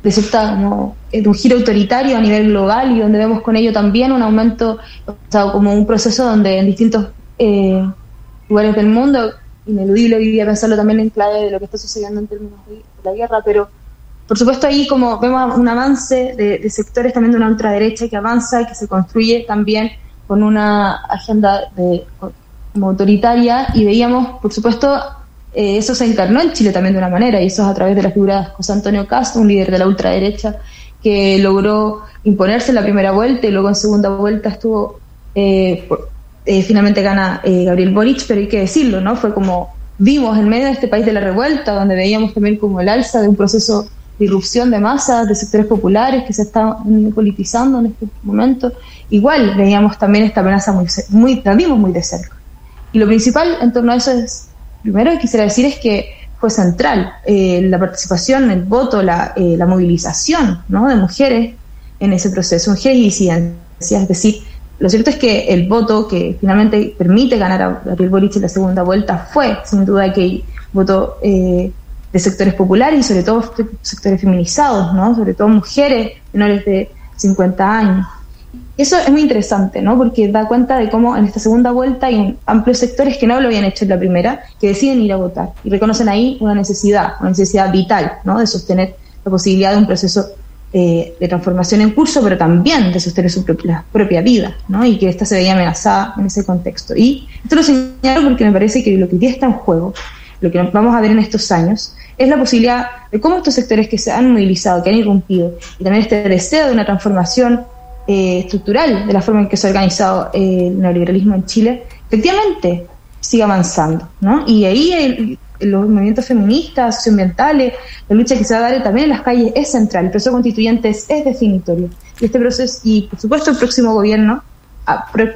de cierta, como, eh, de un giro autoritario a nivel global y donde vemos con ello también un aumento, o sea, como un proceso donde en distintos eh, lugares del mundo, ineludible hoy día pensarlo también en clave de lo que está sucediendo en términos de, la guerra, pero por supuesto ahí como vemos un avance de, sectores también de una ultraderecha que avanza, que se construye también con una agenda de, como autoritaria y veíamos, por supuesto, eh, eso se encarnó en Chile también de una manera y eso es a través de la figura de José Antonio Castro, un líder de la ultraderecha que logró imponerse en la primera vuelta y luego en segunda vuelta estuvo, eh, eh, finalmente gana eh, Gabriel Boric, pero hay que decirlo, ¿no? Fue como vimos en medio de este país de la revuelta, donde veíamos también como el alza de un proceso irrupción de masas, de sectores populares que se están politizando en este momento. Igual veíamos también esta amenaza muy, muy la vimos muy de cerca. Y lo principal en torno a eso es, primero que quisiera decir es que fue central eh, la participación, el voto, la, eh, la movilización ¿no? de mujeres en ese proceso, mujeres y disidencias. Es decir, lo cierto es que el voto que finalmente permite ganar a Gabriel Boric en la segunda vuelta fue, sin duda, que voto eh, de sectores populares y sobre todo sectores feminizados, ¿no? sobre todo mujeres menores de 50 años. Eso es muy interesante, ¿no? Porque da cuenta de cómo en esta segunda vuelta hay amplios sectores que no lo habían hecho en la primera, que deciden ir a votar y reconocen ahí una necesidad, una necesidad vital, ¿no? De sostener la posibilidad de un proceso eh, de transformación en curso, pero también de sostener su propia, propia vida, ¿no? Y que esta se veía amenazada en ese contexto. Y esto lo señalo porque me parece que lo que día está en juego, lo que vamos a ver en estos años, es la posibilidad de cómo estos sectores que se han movilizado, que han irrumpido, y también este deseo de una transformación eh, estructural de la forma en que se ha organizado eh, el neoliberalismo en Chile, efectivamente sigue avanzando, ¿no? Y ahí los movimientos feministas, socioambientales, la lucha que se va a dar también en las calles es central, el proceso constituyente es, es definitorio. Y este proceso, y por supuesto el próximo gobierno,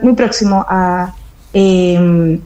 muy próximo a, eh,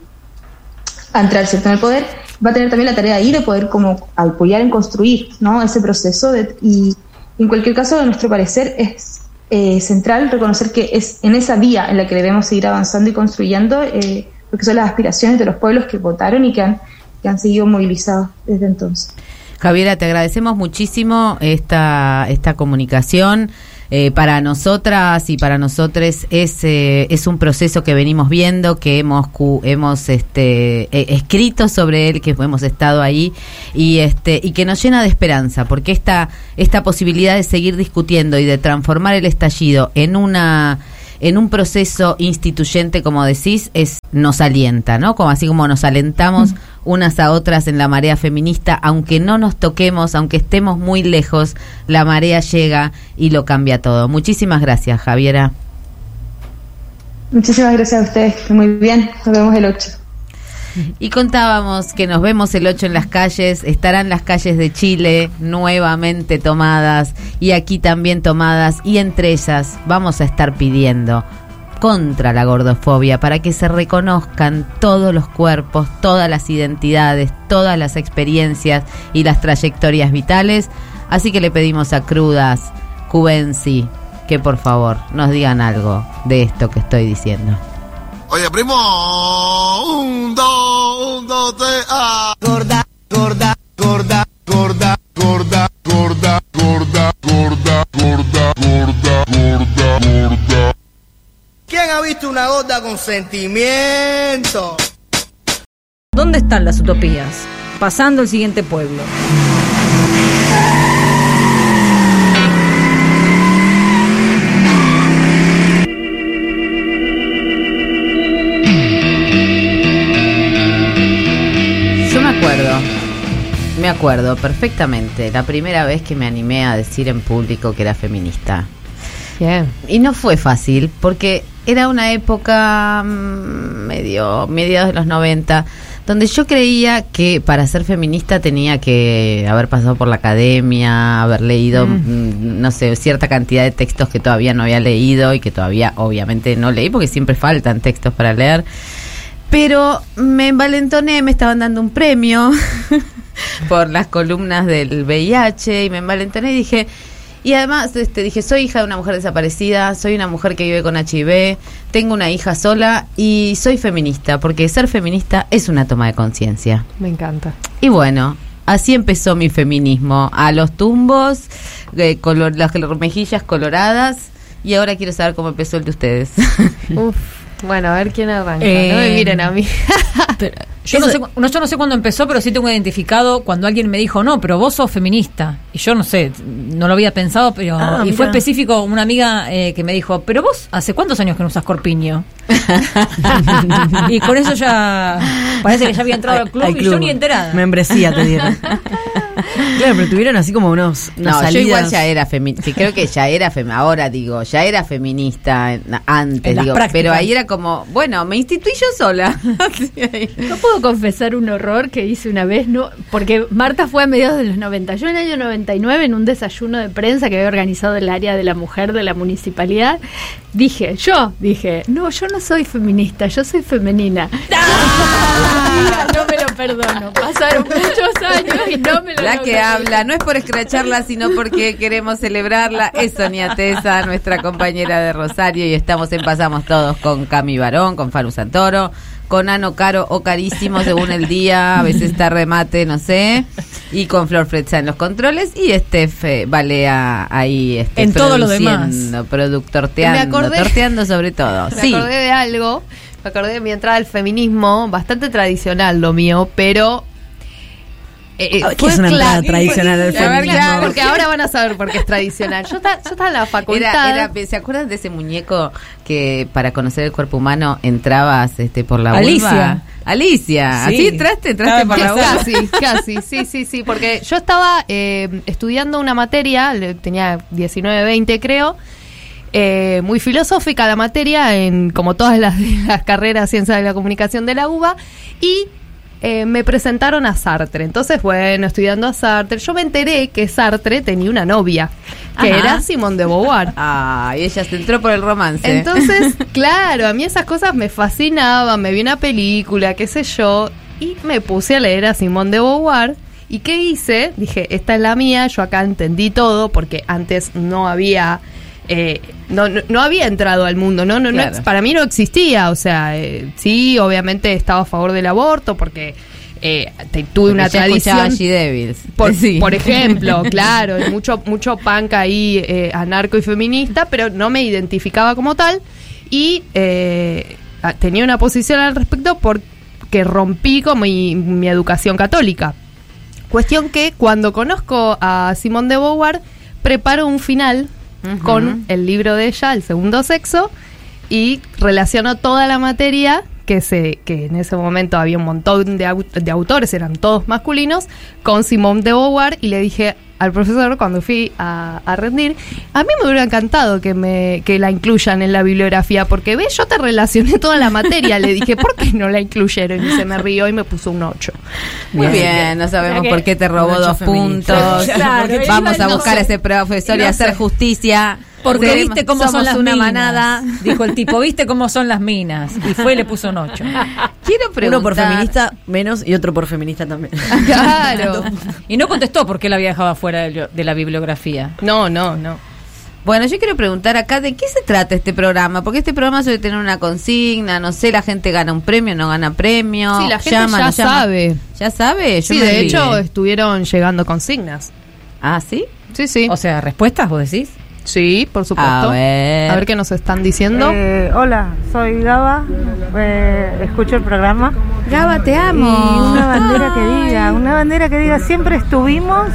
a entrar ¿cierto? en el poder, va a tener también la tarea ahí de poder como apoyar en construir ¿no? ese proceso de- y en cualquier caso, a nuestro parecer, es eh, central reconocer que es en esa vía en la que debemos seguir avanzando y construyendo, eh, porque son las aspiraciones de los pueblos que votaron y que han, que han seguido movilizados desde entonces. Javiera, te agradecemos muchísimo esta, esta comunicación. Eh, para nosotras y para nosotros es, eh, es un proceso que venimos viendo, que hemos hemos este, eh, escrito sobre él, que hemos estado ahí y este y que nos llena de esperanza, porque esta esta posibilidad de seguir discutiendo y de transformar el estallido en una en un proceso instituyente, como decís, es nos alienta, ¿no? Como así como nos alentamos unas a otras en la marea feminista, aunque no nos toquemos, aunque estemos muy lejos, la marea llega y lo cambia todo. Muchísimas gracias, Javiera. Muchísimas gracias a ustedes, muy bien, nos vemos el 8. Y contábamos que nos vemos el 8 en las calles, estarán las calles de Chile nuevamente tomadas y aquí también tomadas y entre ellas vamos a estar pidiendo contra la gordofobia para que se reconozcan todos los cuerpos, todas las identidades, todas las experiencias y las trayectorias vitales. Así que le pedimos a Crudas, Cubensi, que por favor nos digan algo de esto que estoy diciendo. Oye, primo, un, dos, un, dos, tres, ah. Gorda, gorda, gorda, gorda, gorda, gorda, gorda, gorda, gorda, gorda, gorda, gorda. ¿Quién ha visto una gorda con sentimiento? ¿Dónde están las utopías? Pasando el siguiente pueblo. Me acuerdo perfectamente la primera vez que me animé a decir en público que era feminista. Bien. Y no fue fácil, porque era una época mm, medio, mediados de los 90, donde yo creía que para ser feminista tenía que haber pasado por la academia, haber leído, mm, no sé, cierta cantidad de textos que todavía no había leído y que todavía obviamente no leí, porque siempre faltan textos para leer. Pero me envalentoné, me estaban dando un premio por las columnas del VIH y me envalentoné y dije, y además este, dije, soy hija de una mujer desaparecida, soy una mujer que vive con HIV, tengo una hija sola y soy feminista, porque ser feminista es una toma de conciencia. Me encanta. Y bueno, así empezó mi feminismo, a los tumbos, eh, color, las mejillas coloradas, y ahora quiero saber cómo empezó el de ustedes. Uf. Bueno, a ver quién arranca. Eh, no me miren a mí. Yo no, sé, cu- no, yo no sé cuándo empezó, pero sí tengo identificado cuando alguien me dijo, no, pero vos sos feminista. Y yo no sé, no lo había pensado, pero. Ah, y fue específico una amiga eh, que me dijo, pero vos, ¿hace cuántos años que no usas corpiño? y con eso ya. Parece que ya había entrado al club, Al y yo ni enterada. Membresía te dieron. claro, pero tuvieron así como unos. No, yo salidas. igual ya era feminista, creo que ya era feminista, ahora digo, ya era feminista antes, digo, prácticas. pero ahí era como, bueno, me instituí yo sola. No puedo confesar un horror que hice una vez, no, porque Marta fue a mediados de los 90. Yo en el año 99, en un desayuno de prensa que había organizado el área de la mujer de la municipalidad, dije, yo dije, no, yo no soy feminista, yo soy femenina. No me lo perdono. Pasaron muchos años y no me lo La que habla, no es por escracharla, sino porque queremos celebrarla, es Sonia Tesa, nuestra compañera de Rosario, y estamos en Pasamos Todos con Cami Barón, con Faru Santoro, con Ano Caro o Carísimo, según el día, a veces está remate, no sé, y con Flor Fretza en los controles, y Estef eh, Balea ahí este, En todo lo produciendo, productorteando, acordé- torteando sobre todo. Me Sí, acordé de algo. Me acordé de mi entrada al feminismo, bastante tradicional lo mío, pero. Eh, eh, Ah, ¿qué fue es una entrada tradicional del feminismo? claro, Porque ahora van a saber por qué es tradicional. Yo, ta- yo estaba en la facultad. Era, era, ¿Se acuerdan de ese muñeco que para conocer el cuerpo humano entrabas este por la vulva? Alicia. Alicia, Sí. ¿así entraste? ¿Entraste Estaba por la vulva? Casi, casi, sí, sí, sí, porque yo estaba eh, estudiando una materia, tenía 19, 20 creo, eh, muy filosófica la materia, en como todas las, las carreras Ciencias de la Comunicación de la UBA, y eh, me presentaron a Sartre. Entonces, bueno, estudiando a Sartre, yo me enteré que Sartre tenía una novia, que Ajá. era Simone de Beauvoir. Ah, y ella se entró por el romance. Entonces, claro, a mí esas cosas me fascinaban, me vi una película, qué sé yo, y me puse a leer a Simón de Beauvoir. ¿Y qué hice? Dije, esta es la mía, yo acá entendí todo, porque antes no había... eh, no, no, no había entrado al mundo, no, no, no Claro. para mí no existía, o sea, eh, sí, obviamente estaba a favor del aborto porque eh, te- tuve Porque una tradición. Devils. Por, Sí. por ejemplo, claro, mucho, mucho punk ahí eh, anarco y feminista, pero no me identificaba como tal y eh, tenía una posición al respecto porque rompí con mi, mi educación católica. Cuestión que cuando conozco a Simone de Beauvoir, preparo un final Con el libro de ella, El segundo sexo, y relaciono toda la materia que se que en ese momento había un montón de, de autores, eran todos masculinos, con Simone de Beauvoir y le dije al profesor cuando fui a, a rendir, a mí me hubiera encantado que me que la incluyan en la bibliografía porque ves, yo te relacioné toda la materia, le dije, ¿por qué no la incluyeron? Y se me rió y me puso un 8. Muy bien, no sabemos por qué te robó dos feminista. puntos. Claro, Vamos a no buscar sé. a ese profesor y No hacer sé. justicia. Porque viste cómo son somos las una minas. manada. Dijo el tipo, viste cómo son las minas. Y fue y le puso un 8. Quiero preguntar. Uno por feminista menos y otro por feminista también. Claro. Y no contestó por qué la había dejado afuera de, de la bibliografía. No, no, no. Bueno, yo quiero preguntar acá de qué se trata este programa, porque este programa suele tener una consigna, no sé, la gente gana un premio, no gana premio. Sí, la gente llama, ya no llama. sabe. ¿Ya sabe? Yo Sí, me de hecho estuvieron llegando consignas. Ah, ¿sí? Sí, sí. O sea, respuestas, vos decís. Sí, por supuesto. A ver. A ver qué nos están diciendo. Eh, hola, soy Gaba, eh, escucho el programa. Gaba, te Y amo. una bandera que diga, una bandera que diga, siempre estuvimos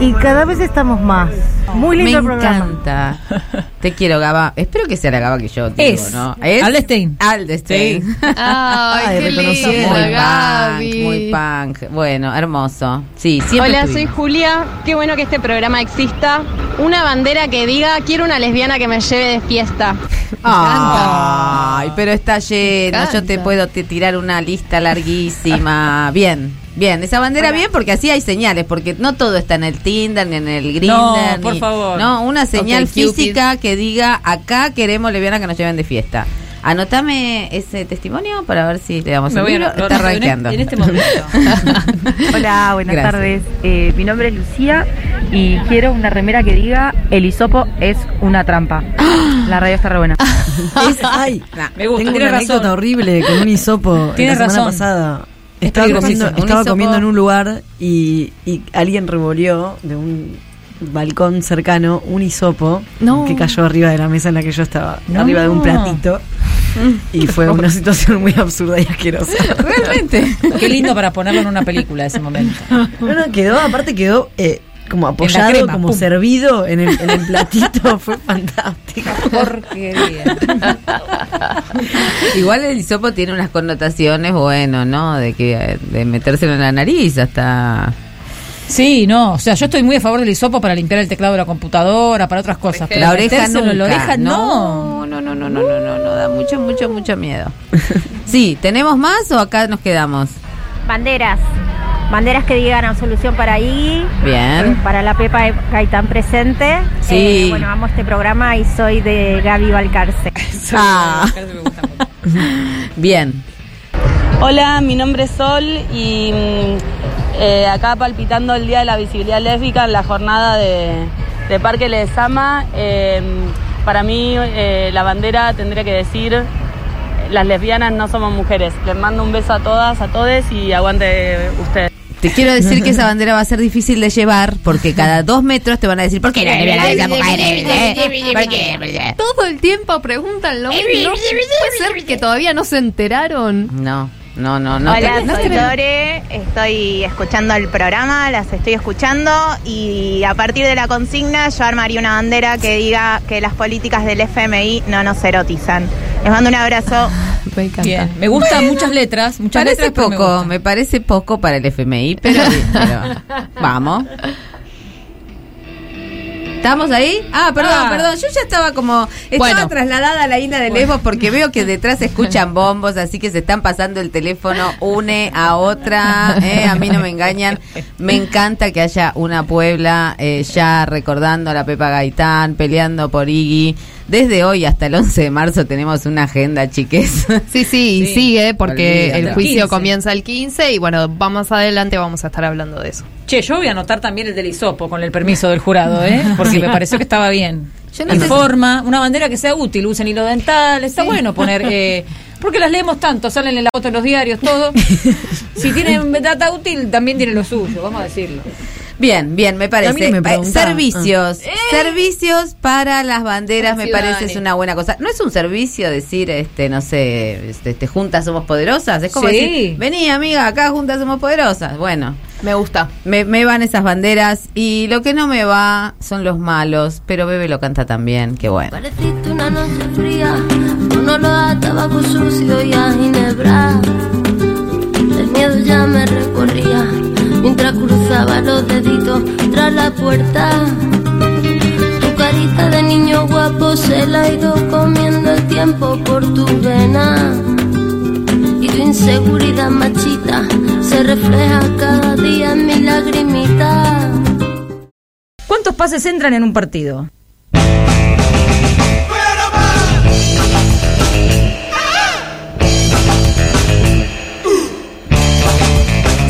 y cada vez estamos más. Muy lindo Me el programa. encanta. Te quiero, Gaba. Espero que sea la Gaba que yo digo, Es. ¿no? Aldestein. Aldestein. Ay, Ay, qué lindo, Muy Gaby. punk, muy punk. Bueno, hermoso. Sí, siempre Hola, soy estuvimos. Julia. Qué bueno que este programa exista. Una bandera que diga, quiero una lesbiana que me lleve de fiesta. Ay, pero está lleno. encanta. Yo te puedo te tirar una lista larguísima. Bien, bien. Esa bandera bien porque así hay señales, porque no todo está en el Tinder ni en el Grindr. No, por ni- favor. No, una señal Cupid. física que diga, acá queremos lesbianas que nos lleven de fiesta. Anotame ese testimonio para ver si le damos Me voy a libro. Está en, rankeando. en este momento. Hola, buenas Gracias. tardes. Eh, mi nombre es Lucía y quiero una remera que diga el hisopo es una trampa. La radio está re buena. Es- ay, Nah. Me gusta, tengo una anécdota razón. horrible con un hisopo. Tienes la semana razón. pasada. Es Estaba, comiendo, estaba hisopo- comiendo en un lugar y, y alguien revolvió de un balcón cercano un hisopo No. que cayó arriba de la mesa en la que yo estaba, No. arriba de un platito. Y fue una situación muy absurda y asquerosa. Realmente. Qué lindo para ponerlo en una película ese momento. No, no, quedó, aparte quedó eh, como apoyado, crema, como pum. servido en el, en el platito. fue fantástico. Porquería. Igual el hisopo tiene unas connotaciones, bueno, ¿no? De que de metérselo en la nariz hasta. Sí, no, o sea, yo estoy muy a favor del hisopo para limpiar el teclado de la computadora, para otras cosas. pero la oreja nunca. en la oreja no. no, no, no, no, no, no, no, da mucho, mucho, mucho miedo. Sí, ¿tenemos más o acá nos quedamos? Banderas. Banderas que digan absolución para ahí. Bien. Para la Pepa Gaitán presente. Sí. Eh, bueno, amo este programa y soy de Gaby Valcarce. Ah. Bien. Hola, mi nombre es Sol y mm, eh, acá palpitando el Día de la Visibilidad Lésbica en la jornada de, de Parque Lezama. Eh, para mí eh, la bandera tendría que decir, las lesbianas no somos mujeres. Les mando un beso a todas, a todes y aguante usted. Te quiero decir que esa bandera va a ser difícil de llevar porque cada dos metros te van a decir ¿por qué la lesbiana de esa mujer? ¿Por qué? Todo el tiempo preguntan lo mismo. ¿No puede ser que todavía no se enteraron? No, no, no, no. Hola, te- soy Lore, estoy escuchando el programa, las estoy escuchando y a partir de la consigna yo armaría una bandera que diga que las políticas del FMI no nos erotizan. Les mando un abrazo. Me encanta. Bien, me gustan muchas letras, muchas Parece letras, me poco, me, parece poco para el FMI, pero, pero vamos. ¿Estamos ahí? Ah, perdón, Ah. perdón. Yo ya estaba como. Estaba Bueno. trasladada a la isla de Lesbos porque veo que detrás se escuchan bombos, así que se están pasando el teléfono une a otra. ¿eh? A mí no me engañan. Me encanta que haya una Puebla eh, ya recordando a la Pepa Gaitán, peleando por Iggy. Desde hoy hasta el 11 de marzo tenemos una agenda, chiques. Sí, sí, y Sí. sigue porque Olvídate. el juicio 15. comienza el 15 y bueno, vamos adelante, vamos a estar hablando de eso. Che, yo voy a anotar también el del hisopo con el permiso del jurado, ¿eh? Porque me pareció que estaba bien. Yo no sé si- Informa, una bandera que sea útil, usen hilo dental, está bueno poner... Eh, porque las leemos tanto, salen en la foto en los diarios, todo. Si tienen data útil, también tienen lo suyo, vamos a decirlo. Bien, bien, me parece. mí no me Eh, servicios. Servicios para las banderas me parece es una buena cosa. No es un servicio decir, este, no sé, este, este, juntas somos poderosas. Es como Sí. decir, vení amiga, acá juntas somos poderosas. Bueno, Me gusta. me, me van esas banderas y lo que no me va son los malos, pero Bebe lo canta también, qué bueno. Pareciste una noche fría, con olor a tabaco sucio y a ginebra. El miedo ya me recorría, mientras cruzaba los deditos tras la puerta. Tu carita de niño guapo se la ha ido comiendo el tiempo por tu vena. Y tu inseguridad machita se refleja cada día en mi lagrimita. ¿Cuántos pases entran en un partido?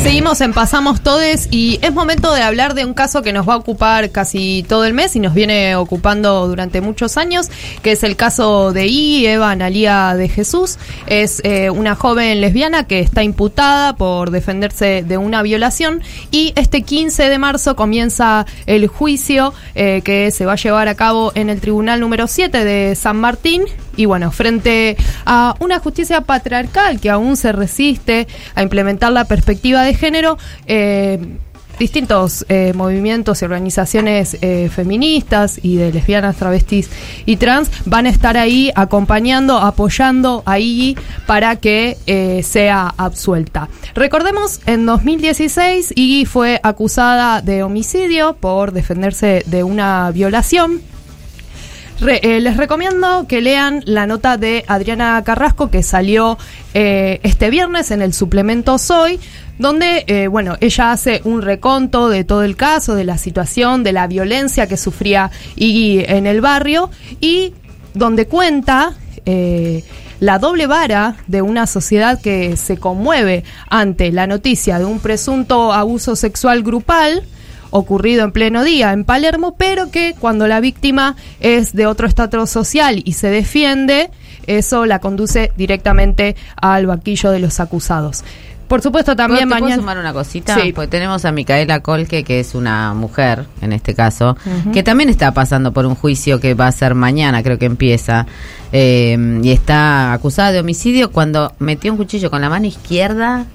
Seguimos en Pasamos Todes y es momento de hablar de un caso que nos va a ocupar casi todo el mes y nos viene ocupando durante muchos años, que es el caso de I, Eva Analía de Jesús. Es eh, una joven lesbiana que está imputada por defenderse de una violación y este 15 de marzo comienza el juicio eh, que se va a llevar a cabo en el Tribunal número 7 de San Martín y bueno, frente a una justicia patriarcal que aún se resiste a implementar la perspectiva de género, eh, distintos eh, movimientos y organizaciones eh, feministas y de lesbianas, travestis y trans van a estar ahí acompañando, apoyando a Iggy para que eh, sea absuelta. Recordemos, en 2016 Iggy fue acusada de homicidio por defenderse de una violación. Re- eh, les recomiendo que lean la nota de Adriana Carrasco que salió eh, este viernes en el suplemento Soy, donde, eh, bueno, ella hace un reconto de todo el caso, de la situación, de la violencia que sufría Iggy en el barrio y donde cuenta eh, la doble vara de una sociedad que se conmueve ante la noticia de un presunto abuso sexual grupal ocurrido en pleno día en Palermo, pero que cuando la víctima es de otro estatus social y se defiende, eso la conduce directamente al banquillo de los acusados. Por supuesto, también ¿Puedo- ¿te puedo mañana. sumar una cosita? Sí. Porque tenemos a Micaela Colque, que es una mujer, en este caso, que también está pasando por un juicio que va a ser mañana, creo que empieza, eh, y está acusada de homicidio cuando metió un cuchillo con la mano izquierda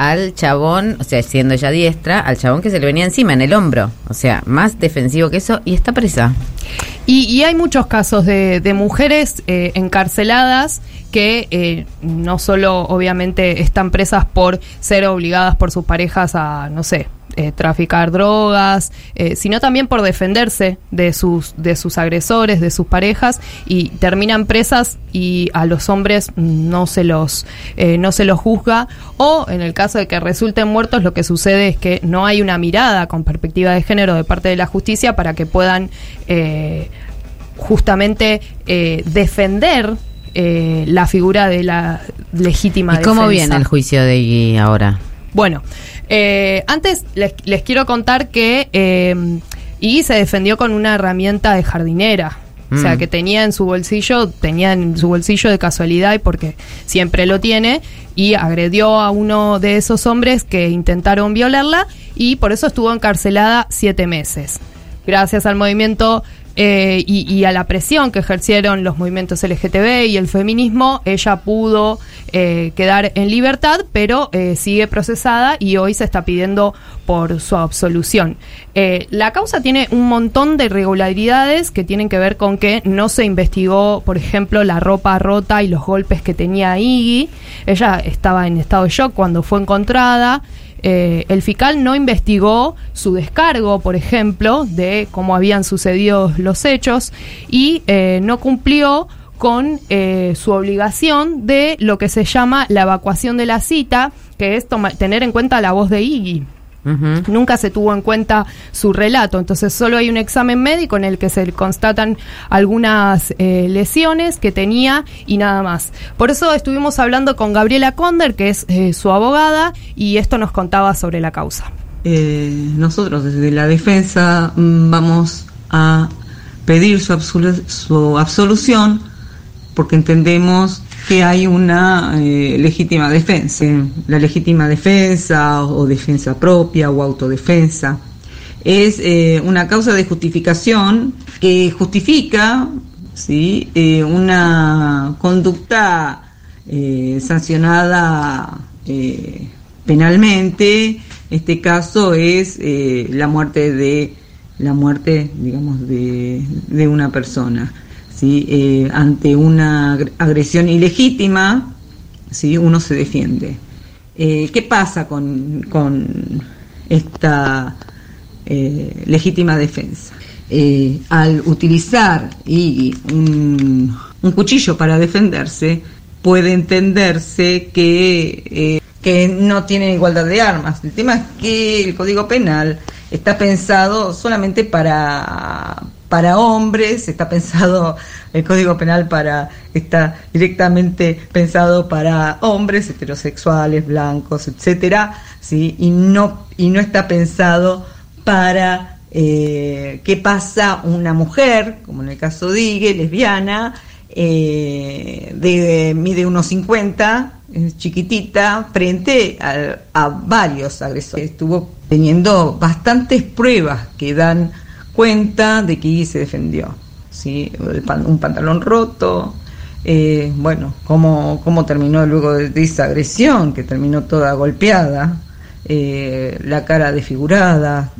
al chabón, o sea, siendo ella diestra, al chabón que se le venía encima, en el hombro. O sea, más defensivo que eso, y está presa. Y, y hay muchos casos de, de mujeres eh, encarceladas que eh, no solo obviamente están presas por ser obligadas por sus parejas a, no sé, eh, traficar drogas, eh, sino también por defenderse de sus, de sus agresores, de sus parejas, y terminan presas y a los hombres no se los, eh, no se los juzga, o en el caso de que resulten muertos, lo que sucede es que no hay una mirada con perspectiva de género de parte de la justicia para que puedan eh, justamente eh, defender eh, la figura de la legítima ¿Y cómo defensa. viene el juicio de Iggy ahora? Bueno, eh, antes les, les quiero contar que eh, Iggy se defendió con una herramienta de jardinera. O sea, Mm. que tenía en su bolsillo, tenía en su bolsillo de casualidad y porque siempre lo tiene, y agredió a uno de esos hombres que intentaron violarla y por eso estuvo encarcelada siete meses. Gracias al movimiento eh, y, y a la presión que ejercieron los movimientos LGTB y el feminismo, ella pudo eh, quedar en libertad, pero eh, sigue procesada y hoy se está pidiendo por su absolución. Eh, la causa tiene un montón de irregularidades que tienen que ver con que no se investigó, por ejemplo, la ropa rota y los golpes que tenía Iggy. Ella estaba en estado de shock cuando fue encontrada. Eh, el fiscal no investigó su descargo, por ejemplo, de cómo habían sucedido los hechos y eh, no cumplió con eh, su obligación de lo que se llama la evacuación de la cita, que es toma- tener en cuenta la voz de Iggy. Nunca se tuvo en cuenta su relato, entonces solo hay un examen médico en el que se constatan algunas eh, lesiones que tenía y nada más. Por eso estuvimos hablando con Gabriela Conder, que es eh, su abogada, y esto nos contaba sobre la causa. Eh, nosotros desde la defensa mm, vamos a pedir su, absolu- su absolución porque entendemos que hay una eh, legítima defensa. La legítima defensa o defensa propia o autodefensa es eh, una causa de justificación que justifica. Eh, una conducta eh, sancionada eh, penalmente. Este caso es eh, la muerte de la muerte, digamos, de una persona. Eh, ante una agre- agresión ilegítima, ¿sí? uno se defiende. Eh, ¿Qué pasa con, con esta eh, legítima defensa? Al utilizar un, un cuchillo para defenderse, puede entenderse que, que no tiene igualdad de armas. El tema es que el Código Penal está pensado solamente para, para hombres, está pensado el Código Penal para está directamente pensado para hombres heterosexuales, blancos, etcétera, sí, y no y no está pensado para eh, qué pasa una mujer, como en el caso de Igue, lesbiana, eh, de, mide unos 50, es chiquitita, frente a, a varios agresores. Estuvo teniendo bastantes pruebas que dan cuenta de que Iggy se defendió. ¿sí? Un pantalón roto, eh, bueno, cómo, cómo terminó luego de, de esa agresión, que terminó toda golpeada, eh, la cara desfigurada,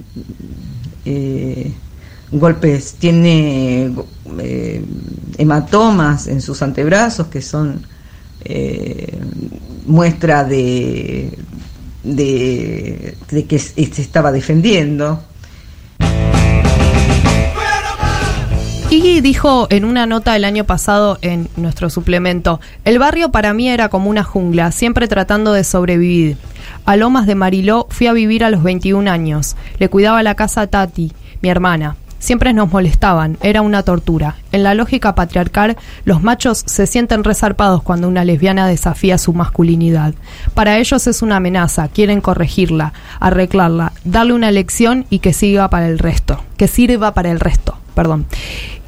eh, golpes, tiene hematomas en sus antebrazos que son muestra de, de que se estaba defendiendo. Iggy dijo en una nota el año pasado en nuestro suplemento, el barrio para mí era como una jungla, siempre tratando de sobrevivir. A Lomas de Mariló fui a vivir a los 21 años. Le cuidaba la casa a Tati, mi hermana. Siempre nos molestaban, era una tortura. En la lógica patriarcal, los machos se sienten resarpados cuando una lesbiana desafía su masculinidad. Para ellos es una amenaza, quieren corregirla, arreglarla, darle una lección y que siga para el resto, que sirva para el resto, perdón.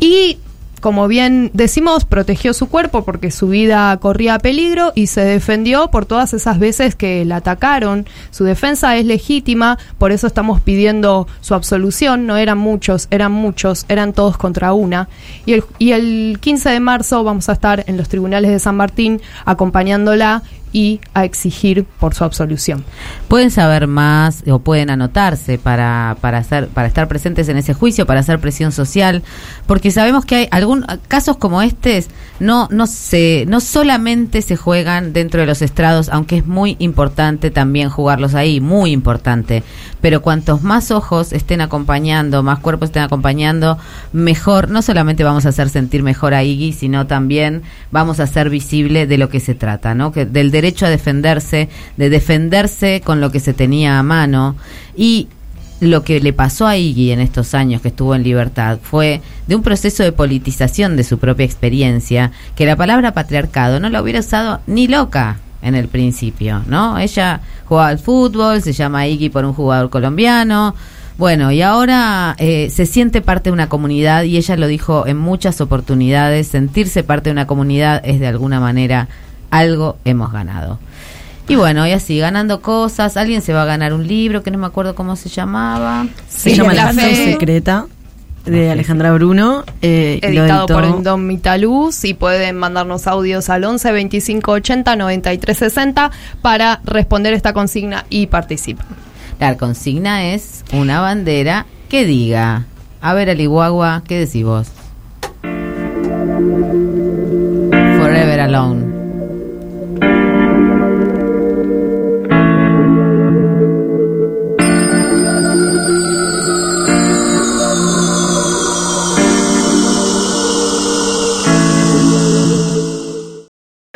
Y como bien decimos, protegió su cuerpo porque su vida corría peligro y se defendió por todas esas veces que la atacaron. Su defensa es legítima, por eso estamos pidiendo su absolución. No eran muchos, eran muchos, eran todos contra una. Y el, y el 15 de marzo vamos a estar en los tribunales de San Martín acompañándola y a exigir por su absolución. Pueden saber más o pueden anotarse para, para, hacer, para estar presentes en ese juicio, para hacer presión social, porque sabemos que hay algún casos como estos no no se no solamente se juegan dentro de los estrados, aunque es muy importante también jugarlos ahí, muy importante, pero cuantos más ojos estén acompañando, más cuerpos estén acompañando, mejor, no solamente vamos a hacer sentir mejor a Iggy, sino también vamos a hacer visible de lo que se trata, ¿no? Que del derecho a defenderse, de defenderse con lo que se tenía a mano y lo que le pasó a Iggy en estos años que estuvo en libertad fue de un proceso de politización de su propia experiencia, que la palabra patriarcado no la hubiera usado ni loca en el principio, ¿no? Ella jugaba al fútbol, se llama Iggy por un jugador colombiano, bueno, y ahora eh, se siente parte de una comunidad y ella lo dijo en muchas oportunidades, sentirse parte de una comunidad es de alguna manera algo hemos ganado. Y bueno, y así, ganando cosas, alguien se va a ganar un libro que no me acuerdo cómo se llamaba. Se llama La Fe Secreta de Alejandra Bruno. eh, editado por Indomitaluz y pueden mandarnos audios al 11 25 80 93 60 para responder esta consigna y participar. La consigna es una bandera que diga. A ver, Alihuagua, ¿qué decís vos? Forever Alone.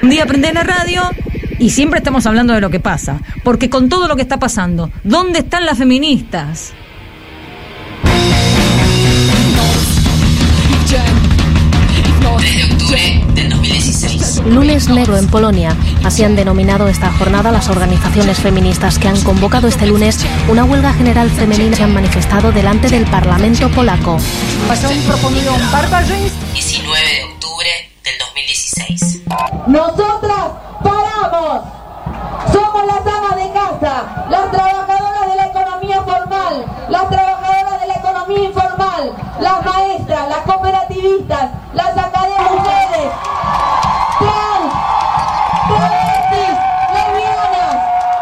Un día prendés la radio y siempre estamos hablando de lo que pasa. Porque con todo lo que está pasando, ¿dónde están las feministas? 3 de octubre del 2016. Lunes negro en Polonia. Así han denominado esta jornada las organizaciones feministas que han convocado este lunes una huelga general femenina y se han manifestado delante del Parlamento polaco. 19 de octubre del 2016. Nosotras paramos. Somos las amas de casa, las trabajadoras de la economía formal, las trabajadoras de la economía informal, las maestras, las cooperativistas, las academias mujeres, trans, travestis, lesbianas.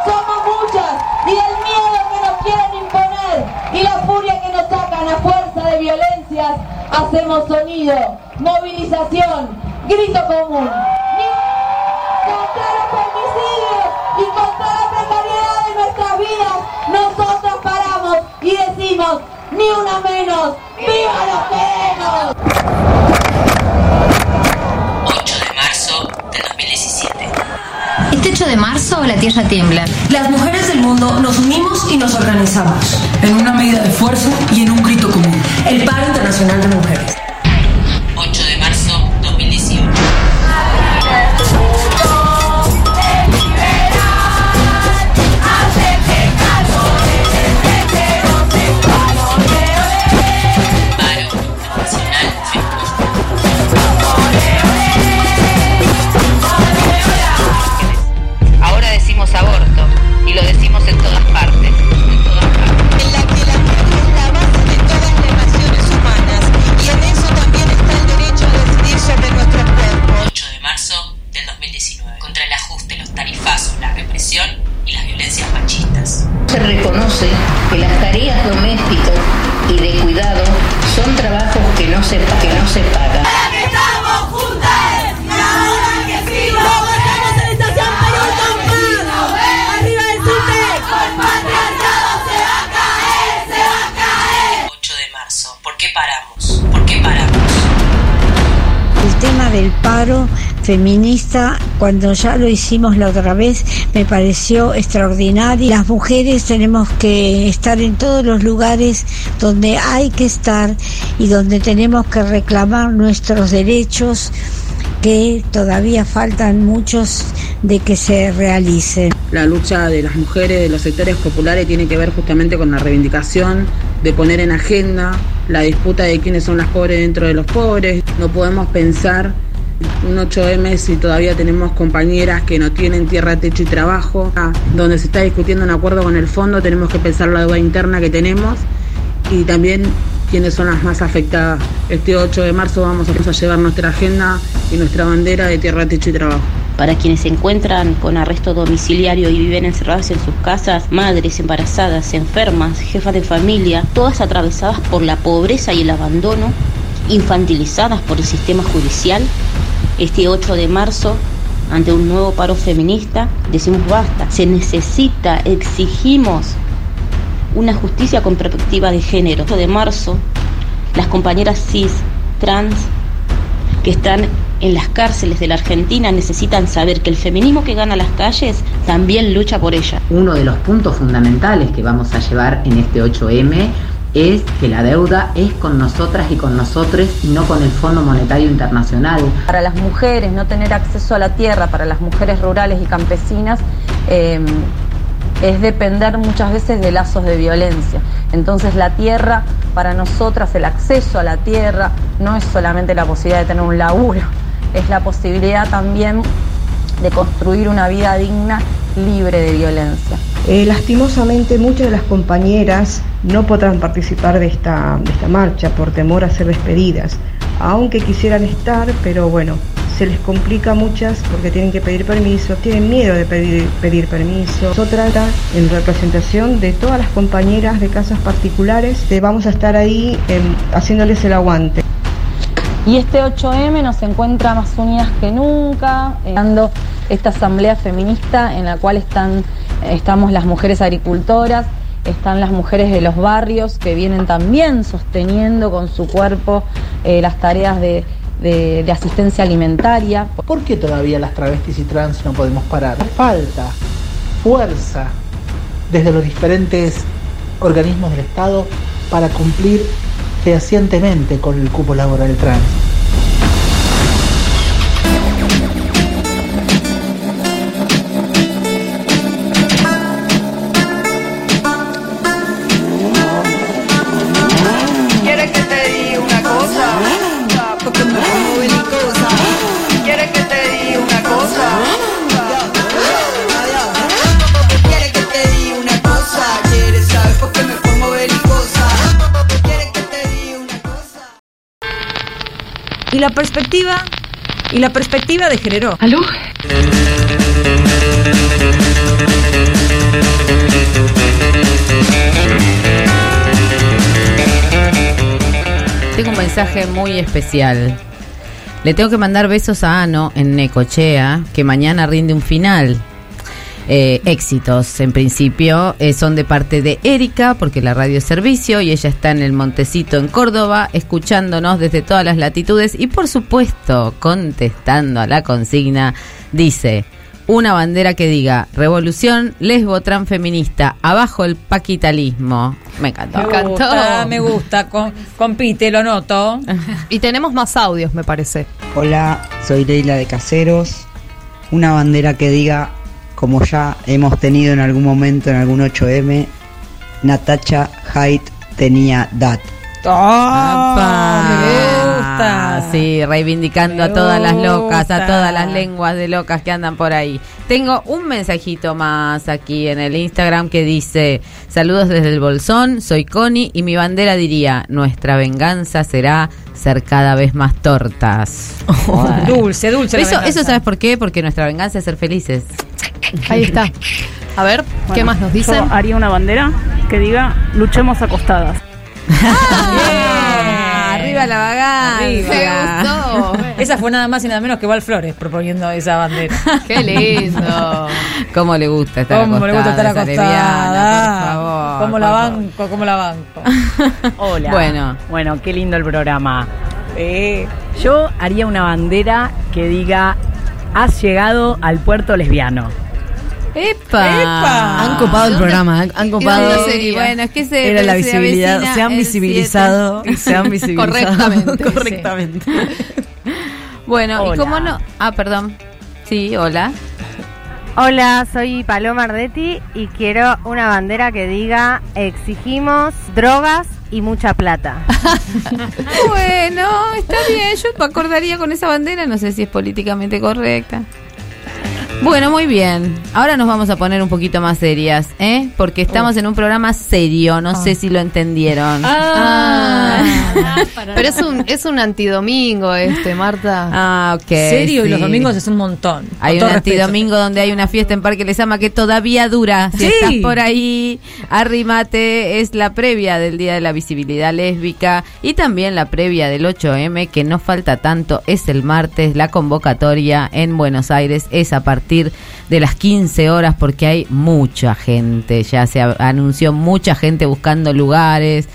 Somos muchas y el miedo que nos quieren imponer y la furia que nos sacan a fuerza de violencias, hacemos sonido, movilización, grito común. Nuestras vidas, nosotros paramos y decimos, ni una menos, ¡viva los queremos! 8 de marzo del 2017. Este 8 de marzo la tierra tiembla. Las mujeres del mundo nos unimos y nos organizamos. En una medida de fuerza y en un grito común. El paro internacional de mujeres. Feminista, cuando ya lo hicimos la otra vez, me pareció extraordinario. Las mujeres tenemos que estar en todos los lugares donde hay que estar y donde tenemos que reclamar nuestros derechos que todavía faltan muchos de que se realicen. La lucha de las mujeres de los sectores populares tiene que ver justamente con la reivindicación de poner en agenda la disputa de quiénes son las pobres dentro de los pobres. No podemos pensar un 8M si todavía tenemos compañeras que no tienen tierra, techo y trabajo. Ah, Donde se está discutiendo un acuerdo con el fondo, tenemos que pensar la deuda interna que tenemos y también quiénes son las más afectadas. Este 8 de marzo vamos a llevar nuestra agenda y nuestra bandera de tierra, techo y trabajo. Para quienes se encuentran con arresto domiciliario y viven encerrados en sus casas, madres embarazadas, enfermas, jefas de familia, todas atravesadas por la pobreza y el abandono, infantilizadas por el sistema judicial, este 8 de marzo, ante un nuevo paro feminista, decimos basta, se necesita, exigimos una justicia con perspectiva de género. 8 de marzo, las compañeras cis, trans, que están en las cárceles de la Argentina necesitan saber que el feminismo que gana las calles también lucha por ella. Uno de los puntos fundamentales que vamos a llevar en este 8M es que la deuda es con nosotras y con nosotros y no con el Fondo Monetario Internacional. Para las mujeres no tener acceso a la tierra, para las mujeres rurales y campesinas, eh, es depender muchas veces de lazos de violencia. Entonces la tierra, para nosotras, el acceso a la tierra no es solamente la posibilidad de tener un laburo, es la posibilidad también de construir una vida digna, libre de violencia. Eh, lastimosamente muchas de las compañeras no podrán participar de esta, de esta marcha por temor a ser despedidas, aunque quisieran estar, pero bueno, se les complica a muchas porque tienen que pedir permiso, tienen miedo de pedir, pedir permiso. Eso trata en representación de todas las compañeras de casas particulares, que vamos a estar ahí em, haciéndoles el aguante. Y este 8M nos encuentra más unidas que nunca, eh, dando esta asamblea feminista en la cual están, estamos las mujeres agricultoras, están las mujeres de los barrios que vienen también sosteniendo con su cuerpo eh, las tareas de, de- de asistencia alimentaria. ¿Por qué todavía las travestis y trans no podemos parar? Falta fuerza desde los diferentes organismos del Estado para cumplir fehacientemente con el cupo laboral trans. La perspectiva, y la perspectiva de género. ¿Aló? Tengo un mensaje muy especial. Le tengo que mandar besos a Ano en Necochea, que mañana rinde un final. Eh, éxitos, en principio, eh, son de parte de Erika, porque la radio es servicio y ella está en el Montecito en Córdoba, escuchándonos desde todas las latitudes y, por supuesto, contestando a la consigna, dice. Una bandera que diga revolución lesbo transfeminista, abajo el paquitalismo. Me encantó. Me gusta, me gusta, con- compite, lo noto. Y tenemos más audios, me parece. Hola, soy Leila de Caseros. Una bandera que diga, como ya hemos tenido en algún momento en algún 8M, Natacha Haidt tenía DAT. Ah, Sí, reivindicando a todas las locas, a gusta. todas las lenguas de locas que andan por ahí. Tengo un mensajito más aquí en el Instagram que dice, saludos desde el Bolsón, soy Connie y mi bandera diría, nuestra venganza será ser cada vez más tortas. Bueno. Dulce, dulce Eso, eso sabes por qué? Porque nuestra venganza es ser felices. Ahí está. A ver, ¿qué más nos dicen? Yo haría una bandera que diga luchemos acostadas. Ah, arriba la vagancia. Arriba. Esa fue nada más y nada menos que Val Flores proponiendo esa bandera. Qué lindo. ¿Cómo le gusta estar ¿Cómo le gusta estar acostada? leviana, por favor, ¿Cómo la por favor. banco? ¿Cómo la banco? Hola. Bueno. Bueno, qué lindo el programa. Eh, yo haría una bandera que diga, has llegado al puerto lesbiano. ¡Epa! Han copado el programa, han- copado. ¿Qué dónde sería? Bueno, es que se Era la visibilidad, se han visibilizado, se han visibilizado Correctamente. correctamente. Bueno, y cómo no. Ah, perdón. Sí, hola. Hola, soy Paloma Ardetti y quiero una bandera que diga exigimos drogas y mucha plata. Bueno, está bien. Yo me acordaría con esa bandera. No sé si es políticamente correcta. Bueno, muy bien. Ahora nos vamos a poner un poquito más serias, ¿eh? Porque estamos en un programa serio. No sé si lo entendieron. Ah. Pero es un, es un antidomingo este, Marta. Ah, ok. Serio y los domingos es un montón. Hay un respeto. antidomingo donde hay una fiesta en Parque Lesama que todavía dura. Si Sí. estás por ahí, arrimate. Es la previa del Día de la Visibilidad Lésbica y también la previa del 8M, que no falta tanto. Es el martes. La convocatoria en Buenos Aires es a partir de las 15 horas porque hay mucha gente. Ya se anunció mucha gente buscando lugares.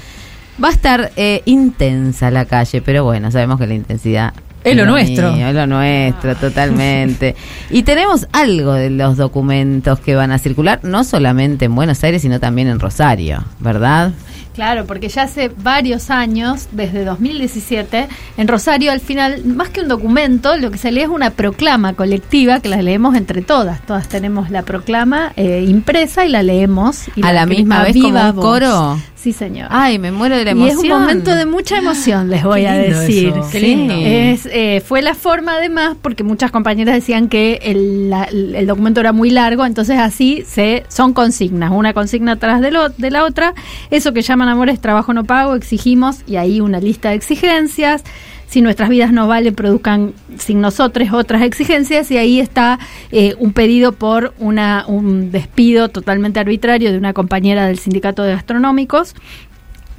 Va a estar eh, intensa la calle, pero bueno, sabemos que la intensidad Es lo nuestro. mío, es lo nuestro, totalmente. Y tenemos algo de los documentos que van a circular, no solamente en Buenos Aires, sino también en Rosario, ¿verdad? Claro, porque ya hace varios años, desde 2017, en Rosario al final, más que un documento, lo que se lee es una proclama colectiva que la leemos entre todas. Todas tenemos la proclama eh, impresa y la leemos. Y A la misma vez como viva un voz. Sí, señor. Ay, me muero de la Y emoción. es un momento de mucha emoción, les voy a decir. eso. Qué lindo. Es, eh, fue la forma, además, porque muchas compañeras decían que el, la- el documento era muy largo, entonces así se son consignas, una consigna tras de, lo, de la otra. Eso que llaman amor es trabajo no pago, exigimos, y ahí una lista de exigencias. Si nuestras vidas no valen, produzcan sin nosotros otras exigencias, y ahí está eh, un pedido por una, un despido totalmente arbitrario de una compañera del sindicato de gastronómicos.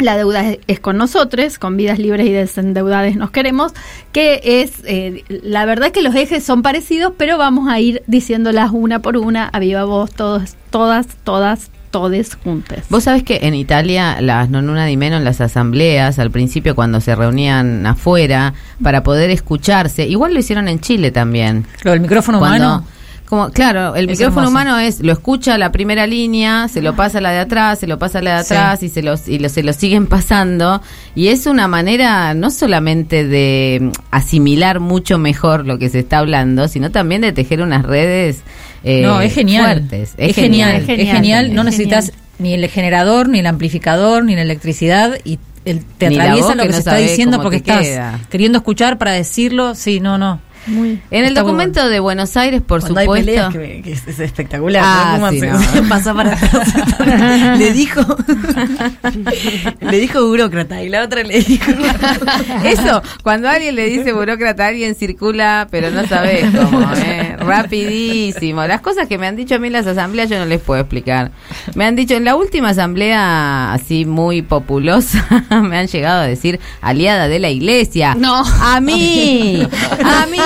La deuda es, es con nosotros, con vidas libres y desendeudadas nos queremos, que es, eh, la verdad que los ejes son parecidos, pero vamos a ir diciéndolas una por una, a viva voz, todos, todas, todas, todes juntas. Vos sabés que en Italia, las non una di meno en las asambleas, al principio cuando se reunían afuera, para poder escucharse, igual lo hicieron en Chile también. Lo del micrófono Cuando- humano. Como, claro, el Es micrófono hermoso. humano es, lo escucha la primera línea, se lo pasa a la de atrás, se lo pasa a la de Sí. atrás y se lo, y lo- se lo siguen pasando. Y es una manera no solamente de asimilar mucho mejor lo que se está hablando, sino también de tejer unas redes eh, no, es genial. fuertes. Es, genial, es genial. No necesitas ni el generador, ni el amplificador, ni la electricidad y el- te atraviesa lo que que, no se está diciendo porque estás queda. queriendo escuchar para decirlo. Sí, no, no. Muy, En el documento de Buenos Aires, por Cuando hay supuesto. peleas que, que es, es espectacular. Ah, ¿no? ¿Cómo sí, no. Se para atrás. le dijo le dijo burócrata y la otra le dijo Eso, cuando alguien le dice burócrata, alguien circula, pero no sabes cómo, ¿eh? Rapidísimo. Las cosas que me han dicho a mí en las asambleas yo no les puedo explicar. Me han dicho, en la última asamblea así muy populosa, me han llegado a decir aliada de la iglesia. No. A mí, a mí.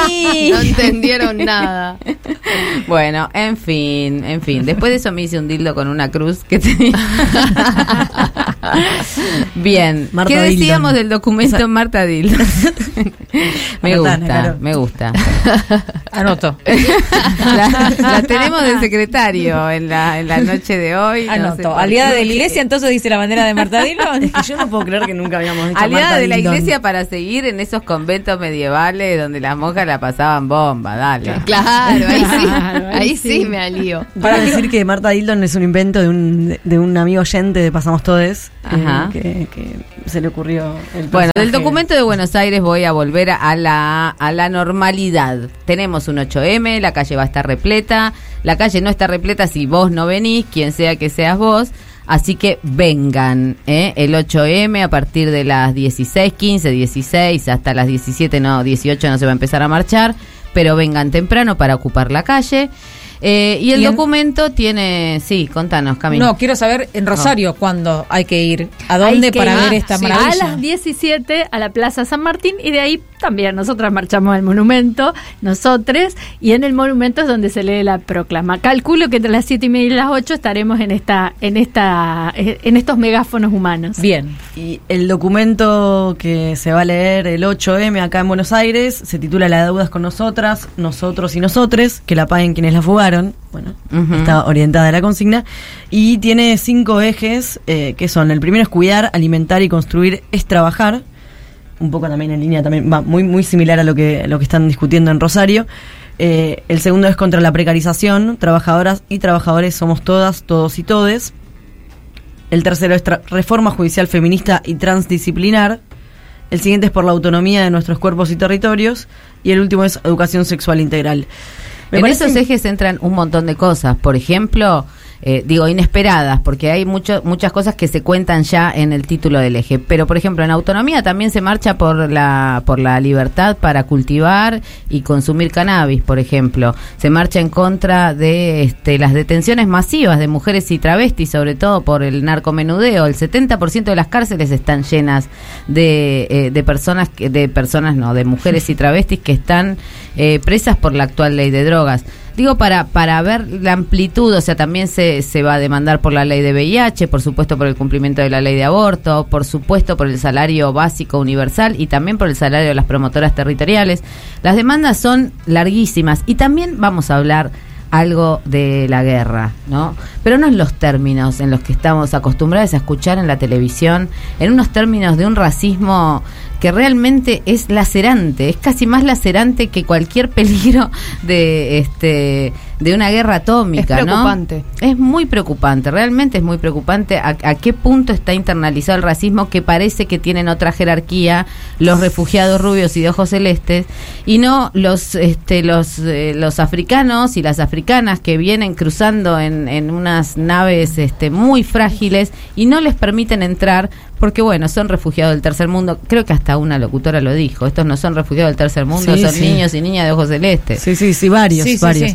No entendieron nada. Bueno, en fin, en fin. Después de eso me hice un dildo con una cruz que tenía. Bien. Marta ¿Qué decíamos Dildon. del documento Marta Dildon? me gusta, me gusta. Anoto. La, la tenemos de secretario en la, en la noche de hoy. no sé Anoto. por Aliada de la iglesia, entonces dice la bandera de Marta es que yo no puedo creer que nunca habíamos dicho Aliada Marta de la Dildon. iglesia para seguir en esos conventos medievales donde las monjas la pasaban bomba, dale. Claro, ahí sí, ahí sí me alío. Para decir que Marta Dildon es un invento de un, de un amigo oyente de Pasamos Todes, eh, Ajá. que, que se le ocurrió el Bueno, del documento de Buenos Aires voy a volver a la, a la normalidad. Tenemos un 8M, la calle va a estar repleta. La calle no está repleta si vos no venís, quien sea que seas vos. Así que vengan, ¿eh? el 8M a partir de las 16, 15, 16 hasta las 17, no, 18 no se va a empezar a marchar, pero vengan temprano para ocupar la calle. Eh, y el Y en- documento tiene, sí, contanos, Camilo. No, quiero saber en Rosario cuándo hay que ir. ¿A dónde para ir, ver esta sí, maravilla? A las 17 a la Plaza San Martín y de ahí también nosotras marchamos al monumento, nosotros, y en el monumento es donde se lee la proclama. Calculo que entre las 7 y media y las 8 estaremos en esta, en esta, eh, en estos megáfonos humanos. Bien. Y el documento que se va a leer el 8M acá en Buenos Aires se titula La deuda es con nosotras, nosotros y nosotres, que la paguen quienes la fugaron. Bueno, está orientada a la consigna. Y tiene cinco ejes, eh, que son, el primero es cuidar, alimentar y construir, es trabajar. Un poco también en línea, también va muy, muy similar a lo que, lo que están discutiendo en Rosario. Eh, el segundo es contra la precarización, trabajadoras y trabajadores somos todas, todos y todes. El tercero es reforma judicial feminista y transdisciplinar. El siguiente es por la autonomía de nuestros cuerpos y territorios. Y el último es educación sexual integral. Me en parece- esos ejes entran un montón de cosas. Por ejemplo, eh, digo, inesperadas, porque hay mucho, muchas cosas que se cuentan ya en el título del eje. Pero, por ejemplo, en autonomía también se marcha por la, por la libertad para cultivar y consumir cannabis, por ejemplo. Se marcha en contra de este, las detenciones masivas de mujeres y travestis, sobre todo por el narcomenudeo. El 70% de las cárceles están llenas de, eh, de personas, de personas no, de mujeres y travestis que están eh, presas por la actual ley de drogas. Digo, para, para ver la amplitud, o sea, también se, se va a demandar por la ley de VIH, por supuesto por el cumplimiento de la ley de aborto, por supuesto por el salario básico universal y también por el salario de las promotoras territoriales. Las demandas son larguísimas y también vamos a hablar algo de la guerra, ¿no? Pero no en los términos en los que estamos acostumbrados a escuchar en la televisión, en unos términos de un racismo que realmente es lacerante, es casi más lacerante que cualquier peligro de este de una guerra atómica, Es ¿no? preocupante. Es muy preocupante, realmente es muy preocupante a, a qué punto está internalizado el racismo que parece que tienen otra jerarquía los refugiados rubios y de ojos celestes y no los este los eh, los africanos y las africanas que vienen cruzando en, en unas naves este muy frágiles y no les permiten entrar porque bueno, son refugiados del tercer mundo. Creo que hasta una locutora lo dijo. Estos no son refugiados del tercer mundo, Sí, son sí. niños y niñas de ojos celestes. Sí, sí, sí, varios, Sí, sí, varios.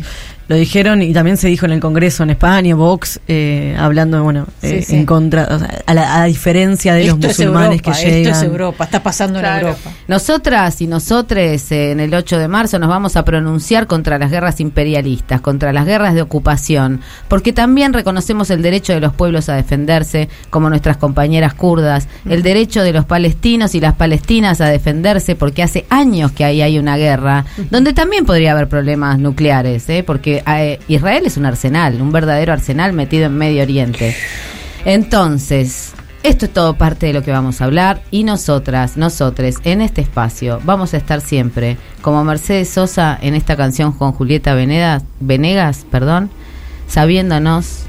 Lo dijeron y también se dijo en el Congreso en España, Vox, eh, hablando, bueno, eh, Sí, sí. en contra, o sea, a, la, a diferencia de Esto los es musulmanes Europa, que llegan. Esto es Europa, está pasando en Claro. Europa. Nosotras y nosotres eh, en el 8 de marzo nos vamos a pronunciar contra las guerras imperialistas, contra las guerras de ocupación, porque también reconocemos el derecho de los pueblos a defenderse, como nuestras compañeras kurdas, el derecho de los palestinos y las palestinas a defenderse, porque hace años que ahí hay una guerra, donde también podría haber problemas nucleares, ¿eh? porque eh, Israel es un arsenal, un verdadero arsenal metido en Medio Oriente. Entonces, esto es todo parte de lo que vamos a hablar y nosotras, nosotres, en este espacio vamos a estar siempre, como Mercedes Sosa en esta canción con Julieta Venegas, Venegas, perdón, sabiéndonos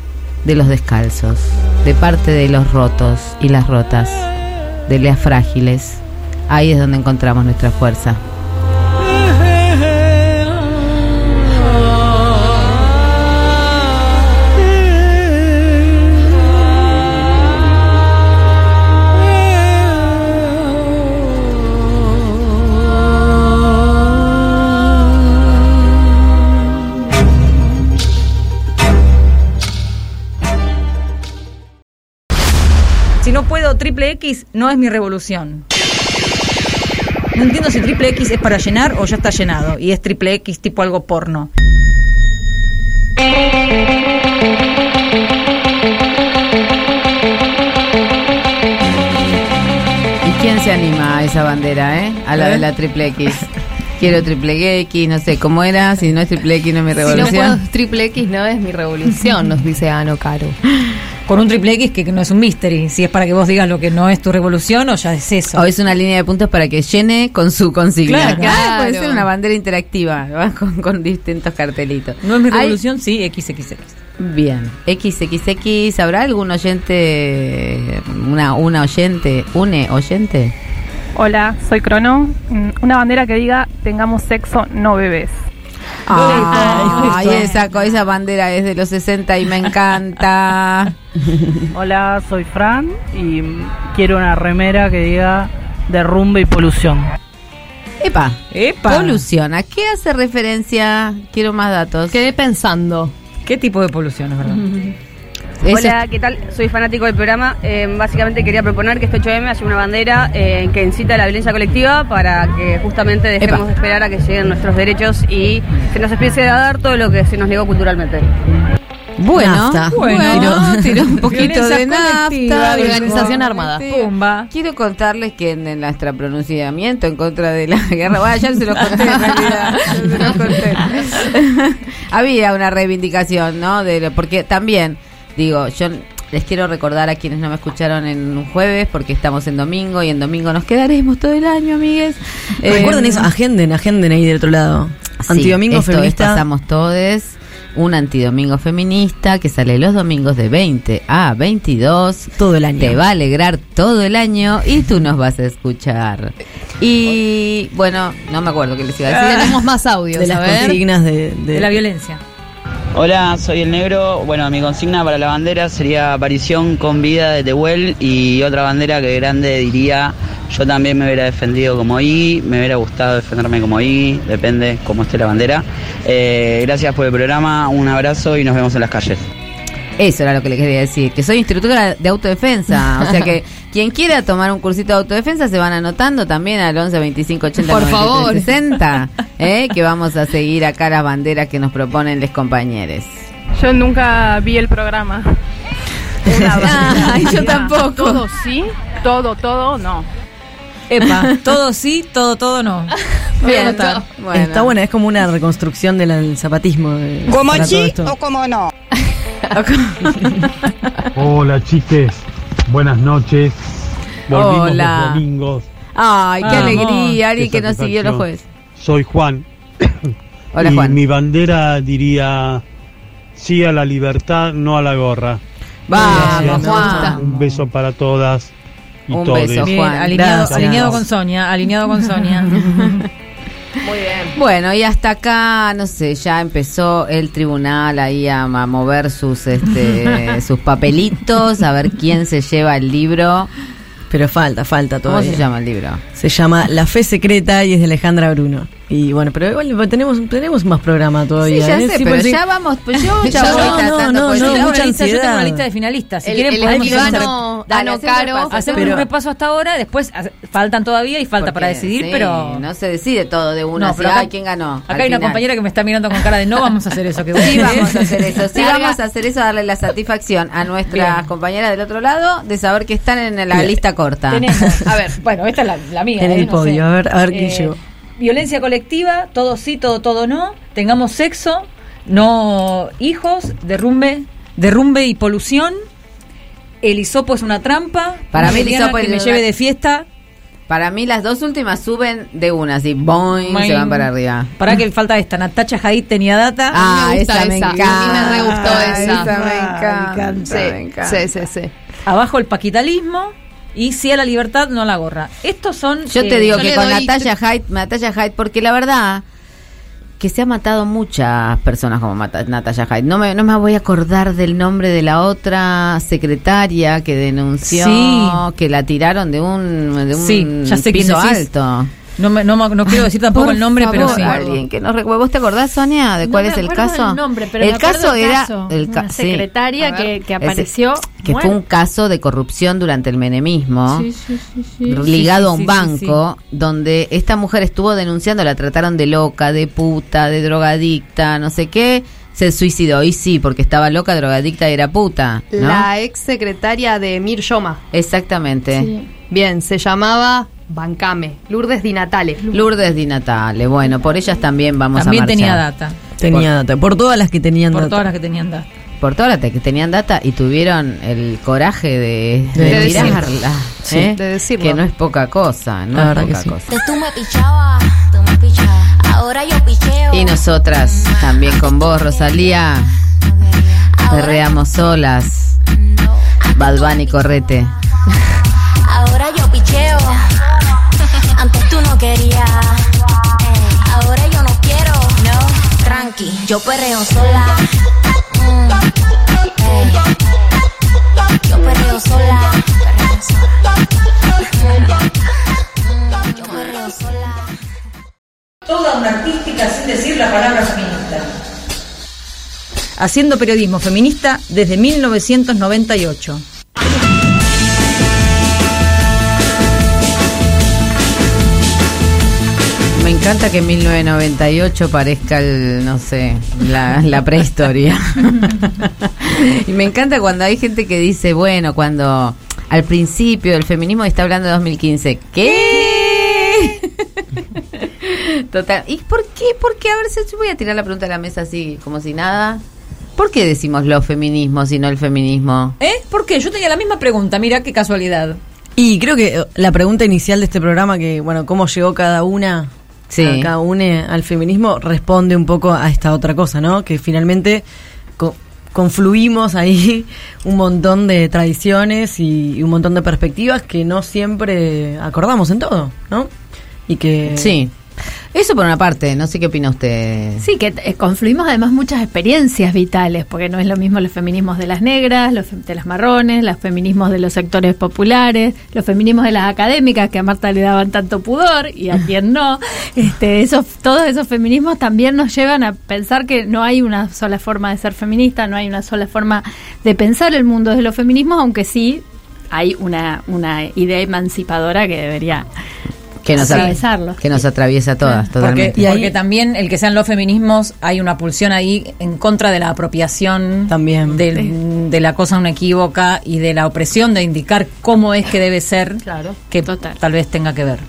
de los descalzos, de parte de los rotos y las rotas, de las frágiles. Ahí es donde encontramos nuestra fuerza. Triple X, no es mi revolución. No entiendo si triple X es para llenar o ya está llenado y es triple X tipo algo porno. ¿Y quién se anima a esa bandera, eh? A la de la triple X. Quiero triple X, no sé cómo era, si no es triple X no es mi Si no revolución. puedo triple X no es mi revolución, nos dice Ano Caro. Con un triple X que no es un mystery. Si es para que vos digas lo que no es tu revolución o ya es eso. O es una línea de puntos para que llene con su consigna. Claro. Ah, puede Claro. ser una bandera interactiva, ¿va? con, con distintos cartelitos. No es mi Hay- revolución, sí, XXX. Bien, XXX, ¿habrá algún oyente, una, una oyente, une oyente? Hola, soy Crono. Mm, Una bandera que diga tengamos sexo, no bebés. Ay, esa, esa bandera es de los 60 y me encanta. Hola, soy Fran y quiero una remera que diga derrumbe y polución. Epa. Epa. Polución. ¿A qué hace referencia? Quiero más datos. Quedé pensando. ¿Qué tipo de polución es verdad? Hola, ¿qué tal? Soy fanático del programa. Eh, básicamente quería proponer que este 8M haya una bandera eh, que incita a la violencia colectiva para que justamente dejemos Epa. de esperar a que lleguen nuestros derechos y se nos empiece a dar todo lo que se nos negó culturalmente. Bueno, Nafta. bueno, tiró un poquito de nafta. organización armada. Pumba. Quiero contarles que en, en nuestro pronunciamiento en contra de la guerra, bueno, ya se lo conté en realidad, se lo conté. Había una reivindicación, ¿no? De, lo- porque también, digo, yo les quiero recordar a quienes no me escucharon en un jueves, porque estamos en domingo y en domingo nos quedaremos todo el año, amigues. Recuerden Eh, eso, agenden, agenden ahí del otro lado. Sí, Antidomingo esto es feminista. Pasamos todos. Un antidomingo feminista que sale los domingos de 20 a 22. Todo el año. Te va a alegrar todo el año y tú nos vas a escuchar. Y bueno, no me acuerdo qué les iba a decir. Tenemos más audios, de las ver. consignas de, de- De la violencia. Hola, soy el negro. Bueno, mi consigna para la bandera sería aparición con vida de Tehuel y otra bandera que grande diría yo también me hubiera defendido como I, me hubiera gustado defenderme como I, depende cómo esté la bandera. Eh, gracias por el programa, un abrazo y nos vemos en las calles. Eso era lo que le quería decir, que soy instructora de autodefensa. O sea que quien quiera tomar un cursito de autodefensa se van anotando también al 11 25 80 Por 93 favor. 60, ¿eh? que vamos a seguir acá las banderas que nos proponen los compañeros. Yo nunca vi el programa. Ay, yo tampoco. Todo sí, todo, todo no. Epa, todo sí, todo, todo no. Anotar. Está buena, es como una reconstrucción del del zapatismo. eh, ¿Como sí esto. o como no? Hola chiques, buenas noches. Volvimos Hola. los domingos. Ay, qué Ah, alegría, alguien qué que nos siguió los jueves. Soy Juan. Hola, y Juan. mi bandera diría sí a la libertad, no a la gorra. Vamos. Juan. Un beso para todas y Un todes. beso, Bien, Juan. alineado, alineado con Sonia, alineado con Sonia. Muy bien. Bueno, y hasta acá, no sé, ya empezó el tribunal ahí a, a mover sus este, sus papelitos, a ver quién se lleva el libro. Pero falta, falta ¿Cómo todavía. se llama el libro? Se llama La Fe Secreta y es de Alejandra Bruno. Y bueno, pero igual tenemos, tenemos más programa Sí, todavía. ya ¿eh? sé, Sí, pero pues sí. ya vamos, pues yo ya No, voy no, tratando, no, no, Tengo mucha una lista, yo tengo una lista de finalistas. Si El- quieren el podemos escribano hacer- Dale, Ano hacemos Caro. hacemos un repaso hasta ahora, después faltan todavía y falta para decidir, sí, pero no se decide todo de una. No, pero acá- ¿quién ganó? acá hay una final. compañera que me está mirando con cara de no vamos a hacer eso que Sí, vamos a hacer eso. Sí, vamos a hacer eso, darle la satisfacción a nuestras Bien. compañeras del otro lado de saber que están en la Bien. lista corta. Tenemos, a ver, bueno, esta es la, la mía. En ¿eh? el podio, a ver, a ver quién Eh, llegó. Violencia colectiva, todo sí, todo, todo no. Tengamos sexo, no hijos, derrumbe, derrumbe y polución. El hisopo es una trampa. Para mí el hisopo que es me lleve de fiesta. Para mí las dos últimas suben de una, así, boing, se van para arriba. Para que falta esta. Natacha Hadid tenía data. Ah, me gusta esa me esa. encanta. A mí me re gustó esa. Esa me Ah, encanta. Sí, me encanta. sí, sí, sí. Abajo el paquitalismo. Y sí a la libertad, no a la gorra. Estos son. Yo eh, te digo yo que con Natalia Hyde, Natalia Hyde, porque la verdad que se ha matado muchas personas como mata- Natalia Hyde. No me, no me voy a acordar del nombre de la otra secretaria que denunció Sí. que la tiraron de un, de un Sí, ya sé quién piso decís. alto. No, me- no, me- no quiero decir tampoco Por el nombre, pero sí. Alguien que nos recuerde. ¿Vos te acordás, Sonia, de No cuál me es el caso? del nombre, pero el caso era caso. el ca- secretaria que, Ese- apareció que fue un caso de corrupción durante el menemismo Sí, sí, sí, sí. ligado a un Sí, sí, banco donde esta mujer estuvo denunciando, la trataron de loca, de puta, de drogadicta, no sé qué, se suicidó y sí, porque estaba loca, drogadicta y era puta, ¿no? La ex secretaria de Mir Yoma. Exactamente. Sí. Bien, se llamaba Bancame, Lourdes Di Natale. Lourdes Di Natale, bueno, por ellas también vamos También a marchar. tenía data. Tenía data. Por todas las que tenían Por data. todas las que tenían data. Por todas las que tenían data y tuvieron el coraje de, De de decirlo. mirarla, Sí, ¿eh? de decirlo. que no es poca cosa, no La es que poca sí. cosa. tú me pichabas, tú me pichabas. Ahora yo picheo. Y nosotras también con vos, Rosalía, perreamos solas. Bad Bunny, correte. Ahora yo picheo. Antes tú no querías. Eh, ahora yo no quiero. No, tranqui, yo perreo sola. Mm, eh, yo perreo sola. Yo perreo sola. Toda una artística sin decir la palabra feminista. Haciendo periodismo feminista desde 1998. Me encanta que en 1998 parezca el, no sé, la, la prehistoria. y me encanta cuando hay gente que dice, bueno, cuando al principio el feminismo está hablando de 2015. ¿Qué? Total. ¿Y por qué? ¿Por qué? A ver, si voy a tirar la pregunta a la mesa así, como si nada. ¿Por qué decimos los feminismos y no el feminismo? ¿Eh? ¿Por qué? Yo tenía la misma pregunta, mira qué casualidad. Y creo que eh, la pregunta inicial de este programa, que, bueno, cómo llegó cada una, Sí. a cada una al feminismo, responde un poco a esta otra cosa, ¿no? Que finalmente co- confluimos ahí un montón de tradiciones y, y un montón de perspectivas que no siempre acordamos en todo, ¿no? Y que... Sí. Eso por una parte, no sé qué opina usted. Sí, que eh, confluimos además muchas experiencias vitales, porque no es lo mismo los feminismos de las negras, los de las marrones, los feminismos de los sectores populares, los feminismos de las académicas que a Marta le daban tanto pudor y a quien no. Este, esos, todos esos feminismos también nos llevan a pensar que no hay una sola forma de ser feminista, no hay una sola forma de pensar el mundo de los feminismos, aunque sí hay una, una idea emancipadora que debería Que nos, atravesarlo. que nos atraviesa a todas, Porque, totalmente. porque también el que sean los feminismos hay una pulsión ahí en contra de la apropiación también. de, de la cosa unequívoca y de la opresión de indicar cómo es que debe ser que tal vez tenga que ver.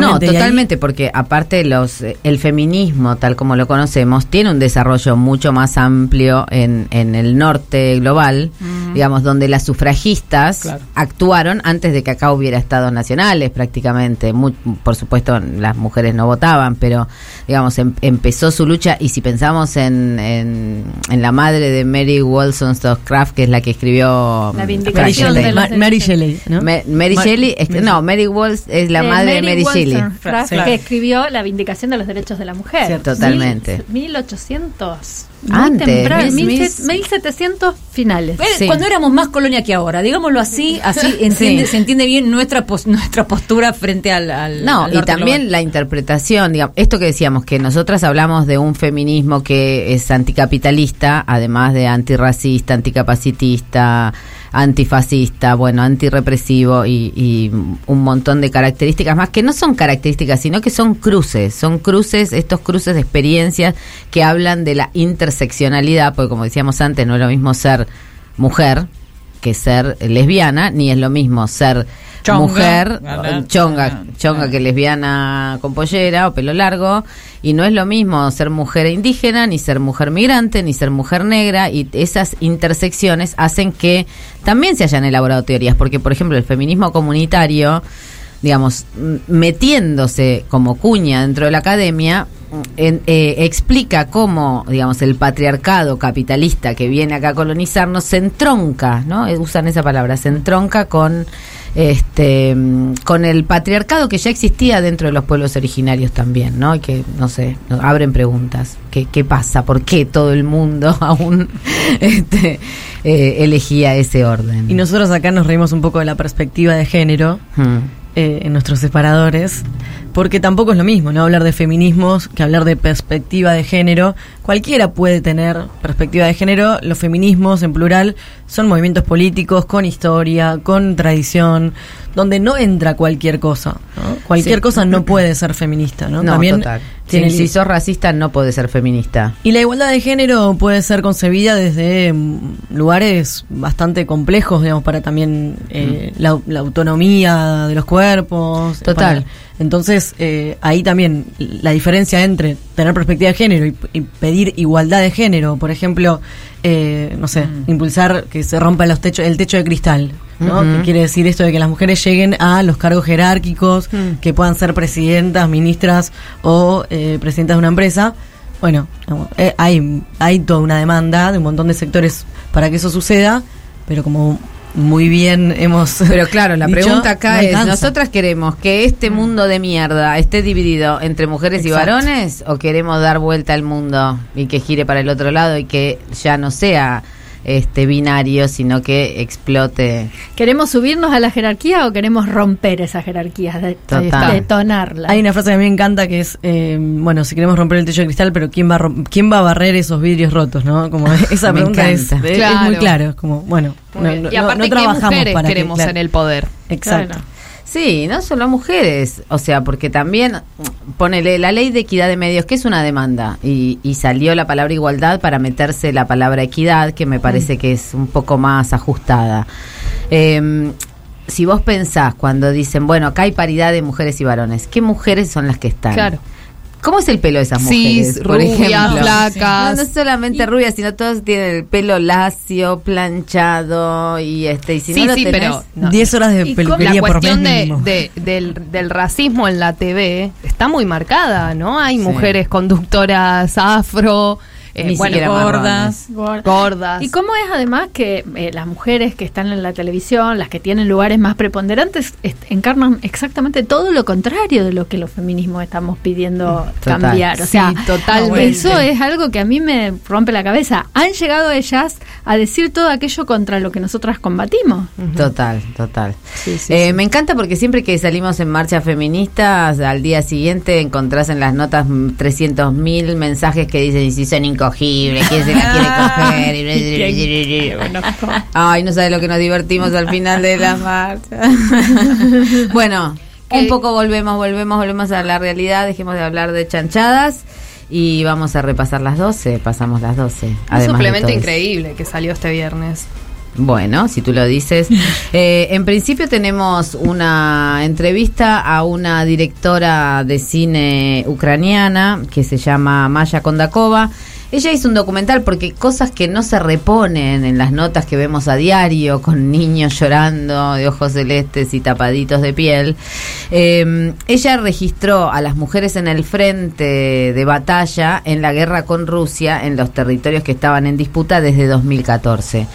No, totalmente, porque aparte los eh, el feminismo, tal como lo conocemos, tiene un desarrollo mucho más amplio en, en el norte global, digamos, donde las sufragistas actuaron antes de que acá hubiera estados nacionales prácticamente. Mu- por supuesto, las mujeres no votaban, pero, digamos, em- empezó su lucha y si pensamos en, en, en la madre de Mary Wollstonecraft, que es la que escribió... La mm, vindicación Frankenstein. de los Ma- Mary Shelley, ¿no? Ma- Mary Ma- Shelley, es no, Mary Walls es la Eh, madre de Mary Shelley. Que escribió La Vindicación de los Derechos de la Mujer. Cierto, totalmente. Mil- 1800. Muy Antes, temprano, mil- 1700 finales. Cuando éramos más colonia que ahora, digámoslo así, así entiende, Sí. se entiende bien nuestra pos- nuestra postura frente al, al- No, al y también global. la interpretación, digamos, esto que decíamos, que nosotras hablamos de un feminismo que es anticapitalista, además de antirracista, anticapacitista, antifascista, bueno, antirrepresivo y, y un montón de características más que no son características, sino que son cruces, son cruces, estos cruces de experiencias que hablan de la interseccionalidad, porque como decíamos antes, no es lo mismo ser mujer que ser lesbiana, ni es lo mismo ser Chonga. mujer, Ah, chonga, chonga que lesbiana con pollera o pelo largo, y no es lo mismo ser mujer indígena, ni ser mujer migrante, ni ser mujer negra, y esas intersecciones hacen que también se hayan elaborado teorías, porque por ejemplo el feminismo comunitario, digamos, metiéndose como cuña dentro de la academia, en- eh, explica cómo, digamos, el patriarcado capitalista que viene acá a colonizarnos se entronca, ¿no? Eh, Usan esa palabra, se entronca con este mm, con el patriarcado que ya existía dentro de los pueblos originarios también, ¿no? Y que, no sé, abren preguntas. ¿Qué, qué pasa? ¿Por qué todo el mundo aún este, eh, elegía ese orden? Y nosotros acá nos reímos un poco de la perspectiva de género Hmm. Eh, en nuestros separadores, porque tampoco es lo mismo, ¿no? Hablar de feminismos que hablar de perspectiva de género. Cualquiera puede tener perspectiva de género. Los feminismos, en plural, son movimientos políticos con historia, con tradición, donde no entra cualquier cosa. ¿no? Cualquier Sí. cosa no puede ser feminista, ¿no? No, También total. tiene si, li- si sos racista no podés ser feminista. y la igualdad de género puede ser concebida desde mm, lugares bastante complejos, digamos, para también eh, la, la autonomía de los cuerpos. Total. para- entonces, eh, ahí también la diferencia entre tener perspectiva de género y, y pedir igualdad de género, por ejemplo, eh, no sé, impulsar que se rompa los techos, el techo de cristal. ¿no? Ujú. Que quiere decir esto de que las mujeres lleguen a los cargos jerárquicos, que puedan ser presidentas, ministras o eh, presidentas de una empresa. Bueno, no, eh, hay, hay toda una demanda de un montón de sectores para que eso suceda, pero como muy bien hemos. Pero claro, la dicho, pregunta acá no es, alcanza. ¿nosotras queremos que este mundo de mierda esté dividido entre mujeres y varones o queremos dar vuelta al mundo y que gire para el otro lado y que ya no sea este binario, sino que explote. ¿Queremos subirnos a la jerarquía o queremos romper esa jerarquía, de, Total. detonarla? Hay una frase que a mí me encanta que es, eh, bueno, si queremos romper el techo de cristal, pero ¿quién va a, rom- quién va a barrer esos vidrios rotos, no? Como esa Me pregunta es, muy claro, es como, bueno, no, no- y aparte, no ¿qué trabajamos mujeres para que- queremos claro. en el poder? Exacto. Claro. Sí, no solo mujeres, o sea, porque también ponele la ley de equidad de medios, que es una demanda, y, y salió la palabra igualdad para meterse la palabra equidad, que me parece que es un poco más ajustada. Eh, si vos pensás cuando dicen, bueno, acá hay paridad de mujeres y varones, ¿qué mujeres son las que están? Claro. ¿Cómo es el pelo de esas Cis, mujeres? por rubias, ejemplo? flacas. No, no solamente rubias, sino todos tienen el pelo lacio, planchado y este y si Sí, no lo sí, tenés- pero no. 10 horas de peluquería la por cuestión mes de, de- del, del racismo en la TV está muy marcada, ¿no? Hay Sí. mujeres conductoras afro, eh, bueno, gordas, Gordas. gordas. ¿Y cómo es además que eh, las mujeres que están en la televisión, las que tienen lugares más preponderantes, encarnan exactamente todo lo contrario de lo que los feminismos estamos pidiendo Total. cambiar? O Sí, sea, totalmente. eso es algo que a mí me rompe la cabeza. Han llegado ellas a decir todo aquello contra lo que nosotras combatimos. Total, total. Sí, sí, Eh, sí. Me encanta porque siempre que salimos en marchas feministas, al día siguiente encontrás en las notas 300.000 mensajes que dicen, y si son incogibles, quién se la quiere coger. Ay, no sabes lo que nos divertimos al final de la marcha. bueno, un poco volvemos, volvemos, volvemos a la realidad, dejemos de hablar de chanchadas y vamos a repasar las 12, pasamos las 12. Un suplemento increíble que salió este viernes. Bueno, si tú lo dices. Eh, en principio tenemos una entrevista a una directora de cine ucraniana que se llama Maya Kondakova. Ella hizo un documental porque cosas que no se reponen en las notas que vemos a diario con niños llorando de ojos celestes y tapaditos de piel. Eh, ella registró a las mujeres en el frente de batalla en la guerra con Rusia en los territorios que estaban en disputa desde 2014.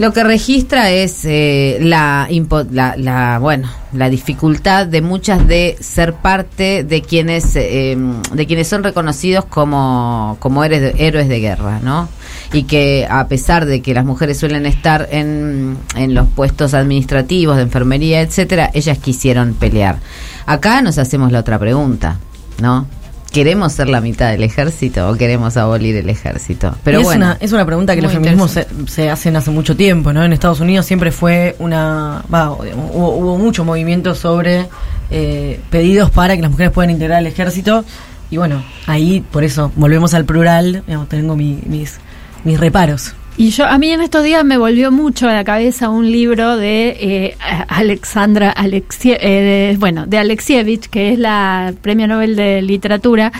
Lo que registra es eh, la, impo- la, la, bueno, la dificultad de muchas de ser parte de quienes, eh, de quienes son reconocidos como, como de, héroes de guerra, ¿no? Y que a pesar de que las mujeres suelen estar en, en los puestos administrativos, de enfermería, etcétera, ellas quisieron pelear. Acá nos hacemos la otra pregunta, ¿no? ¿Queremos ser la mitad del ejército o queremos abolir el ejército? Pero es, bueno, una, es una pregunta que los feminismos se, se hacen hace mucho tiempo, ¿no? En Estados Unidos siempre fue una... va, hubo, hubo mucho movimiento sobre eh, pedidos para que las mujeres puedan integrar el ejército. Y bueno, ahí por eso volvemos al plural, digamos, tengo mi- mis, mis reparos. Y yo, a mí en estos días me volvió mucho a la cabeza un libro de eh, Alexandra Alexie, eh, bueno, de Alexievich, que es la Premio Nobel de Literatura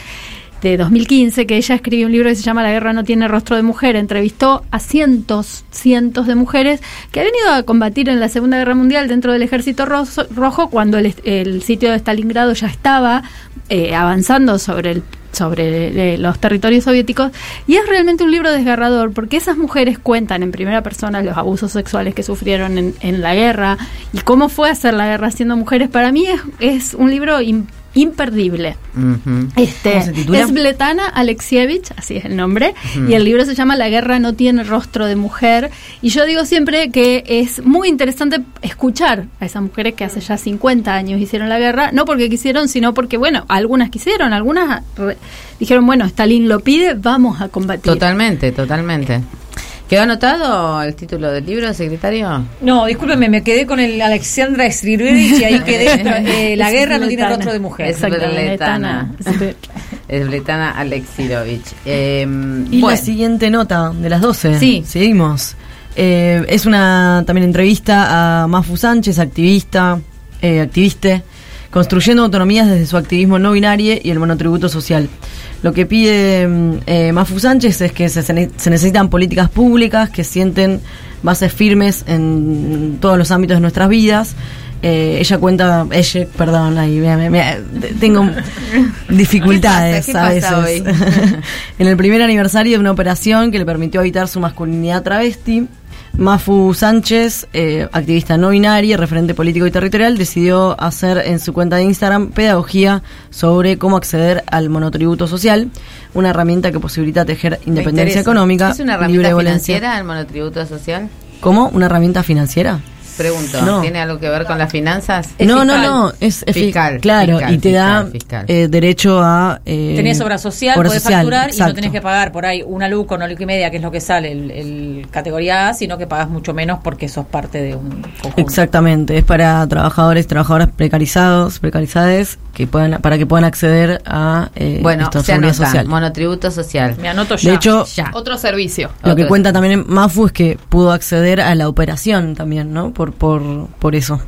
de 2015, que ella escribió un libro que se llama La guerra no tiene rostro de mujer. Entrevistó a cientos, cientos de mujeres que habían ido a combatir en la Segunda Guerra Mundial dentro del Ejército Roso- Rojo cuando el, el sitio de Stalingrado ya estaba eh, avanzando sobre el sobre eh, los territorios soviéticos y es realmente un libro desgarrador porque esas mujeres cuentan en primera persona los abusos sexuales que sufrieron en, en la guerra y cómo fue hacer la guerra siendo mujeres. Para mí es, es un libro imperdible. Este, ¿Cómo se titula? es Bletana Alexievich, así es el nombre, y el libro se llama La guerra no tiene rostro de mujer. Y yo digo siempre que es muy interesante escuchar a esas mujeres que hace ya 50 años hicieron la guerra, no porque quisieron, sino porque, bueno, algunas quisieron, algunas dijeron, bueno, Stalin lo pide, vamos a combatir. Totalmente, totalmente. ¿Quedó anotado el título del libro, secretario? No, discúlpeme, me quedé con el Alexandra Srirevich y ahí quedé. eh, la guerra no tiene rostro de mujer. Es Bletana. Es Bletana Alexirovich. Eh, Y bueno, la siguiente nota de las 12. Sí. Seguimos. Eh, es una también entrevista a Mafu Sánchez, activista, eh, activiste, construyendo autonomías desde su activismo no binario y el monotributo social. Lo que pide mm, eh, Mafu Sánchez es que se, se ne- se necesitan políticas públicas que sienten bases firmes en todos los ámbitos de nuestras vidas. Eh, ella cuenta, ella, perdón, ahí, me- me- tengo dificultades ¿Qué a veces. hoy? en el primer aniversario de una operación que le permitió evitar su masculinidad travesti, Mafu Sánchez, eh, activista no binaria, referente político y territorial, decidió hacer en su cuenta de Instagram pedagogía sobre cómo acceder al monotributo social, una herramienta que posibilita tejer independencia económica, ¿Es una herramienta financiera el monotributo social? ¿Cómo? ¿Una herramienta financiera? Pregunto, No. ¿tiene algo que ver con las finanzas? no, no, no, es, es fi- fiscal. Claro, fiscal, y te da fiscal, eh, derecho a... Eh, Tenés obra social, obra podés social, facturar y no tenés que pagar por ahí una luz con una luz y media, que es lo que sale el, el categoría A, sino que pagas mucho menos porque sos parte de un conjunto. Exactamente, es para trabajadores, trabajadoras precarizados, precarizadas, que puedan, para que puedan acceder a eh, Bueno, se anota, social. monotributo social. Me anoto De hecho, Otro servicio. lo que cuenta también Mafu es que pudo acceder a la operación también, ¿no? Por, por, por eso.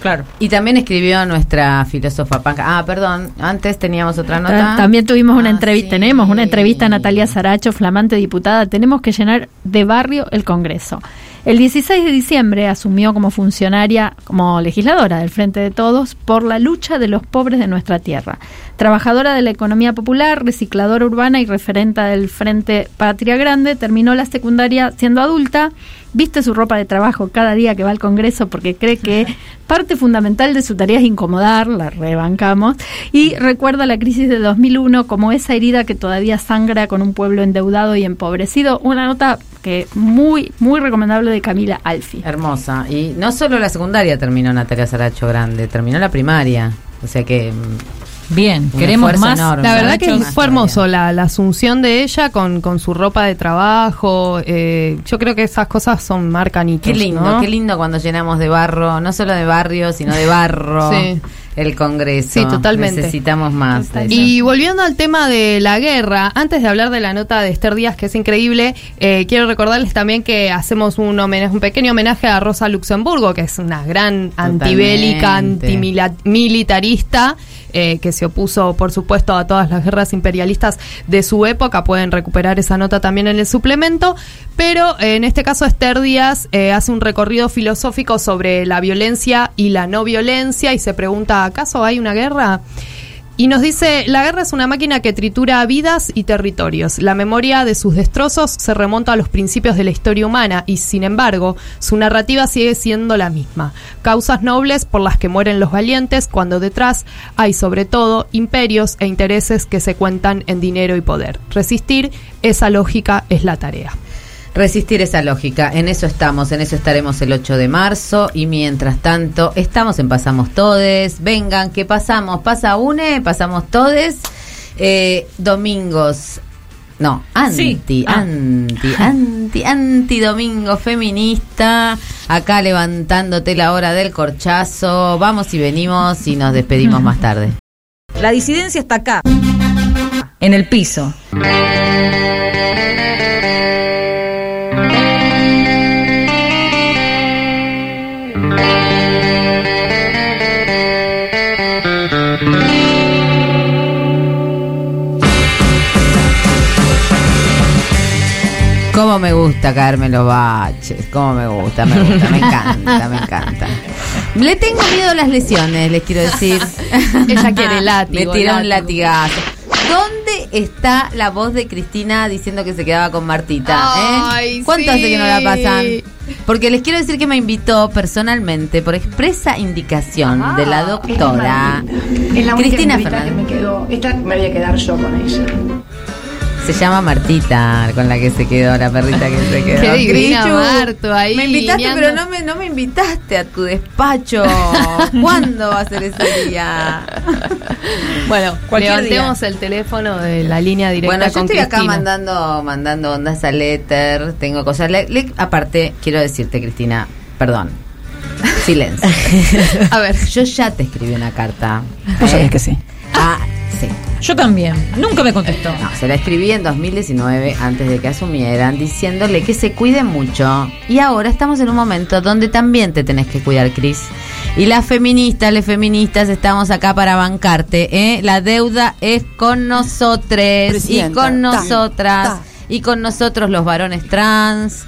Claro. Y también escribió nuestra filósofa Panca. Ah, perdón, antes teníamos otra nota. Ta- También tuvimos una Ah, entrevista, sí. tenemos una entrevista a Natalia Saracho, flamante diputada. Tenemos que llenar de barrio el Congreso. El 16 de diciembre asumió como funcionaria, como legisladora del Frente de Todos, por la lucha de los pobres de nuestra tierra. Trabajadora de la economía popular, recicladora urbana y referenta del Frente Patria Grande, terminó la secundaria siendo adulta, viste su ropa de trabajo cada día que va al Congreso porque cree que parte fundamental de su tarea es incomodar, la rebancamos, y recuerda la crisis de 2001 como esa herida que todavía sangra con un pueblo endeudado y empobrecido. Una nota que muy, muy recomendable de Camila Alfi. Hermosa. Y no solo la secundaria terminó Natalia Saracho Grande, terminó la primaria. O sea que. Bien, un queremos más. enorme. La verdad que fue hermoso la, la asunción de ella con, con su ropa de trabajo. eh, yo creo que esas cosas son marcan hitos, Qué lindo, ¿no? qué lindo cuando llenamos de barro, no solo de barrio, sino de barro Sí. el Congreso. Sí, totalmente. Necesitamos más. de eso. Y volviendo al tema de la guerra, antes de hablar de la nota de Esther Díaz, que es increíble, eh, quiero recordarles también que hacemos un, homenaje, un pequeño homenaje a Rosa Luxemburgo, que es una gran antibélica, Totalmente. antimilitarista, eh, que se opuso, por supuesto, a todas las guerras imperialistas de su época. Pueden recuperar esa nota también en el suplemento. Pero eh, en este caso, Esther Díaz eh, hace un recorrido filosófico sobre la violencia y la no violencia y se pregunta, ¿acaso hay una guerra? Y nos dice, la guerra es una máquina que tritura vidas y territorios. La memoria de sus destrozos se remonta a los principios de la historia humana y, sin embargo, su narrativa sigue siendo la misma. Causas nobles por las que mueren los valientes cuando detrás hay, sobre todo, imperios e intereses que se cuentan en dinero y poder. Resistir esa lógica es la tarea. Resistir esa lógica, en eso estamos, en eso estaremos el 8 de marzo y mientras tanto estamos en Pasamos Todes, vengan que pasamos, pasa une, pasamos todes, eh, domingos, no, anti, Sí. Ah. anti, anti, anti domingo feminista, acá levantándote la hora del corchazo, vamos y venimos y nos despedimos más tarde. La disidencia está acá, en el piso. Cómo me gusta caerme los baches, cómo me gusta, me gusta, me encanta, me encanta. Le tengo miedo a las lesiones, les quiero decir. Ella quiere látigo, Me tiró un latigazo. ¿Dónde está la voz de Cristina diciendo que se quedaba con Martita? eh? Ay, ¿Cuánto hace sí. que no la pasan? Porque les quiero decir que me invitó personalmente, por expresa indicación de la doctora Es la única Cristina que Fernández. me quedó. Esta me voy a quedar yo con ella. Se llama Martita, con la que se quedó, la perrita que se quedó. Qué divina Marto ahí Me invitaste, pero no me, no me invitaste a tu despacho. ¿Cuándo va a ser ese día? Bueno, levantemos el teléfono de la línea directa Bueno, yo con estoy acá mandando, mandando ondas a letter, tengo cosas. Le- le- aparte, quiero decirte, Cristina, perdón. Silencio. A ver, yo ya te escribí una carta. Vos sabés que sí. Ah, sí. Yo también. Nunca me contestó. No, se la escribí en 2019 antes de que asumieran diciéndole que se cuide mucho. Y ahora estamos en un momento donde también te tenés que cuidar, Cris. Y las feministas, les feministas, estamos acá para bancarte. ¿eh? La deuda es con nosotros y con ta, nosotras ta. y con nosotros los varones trans.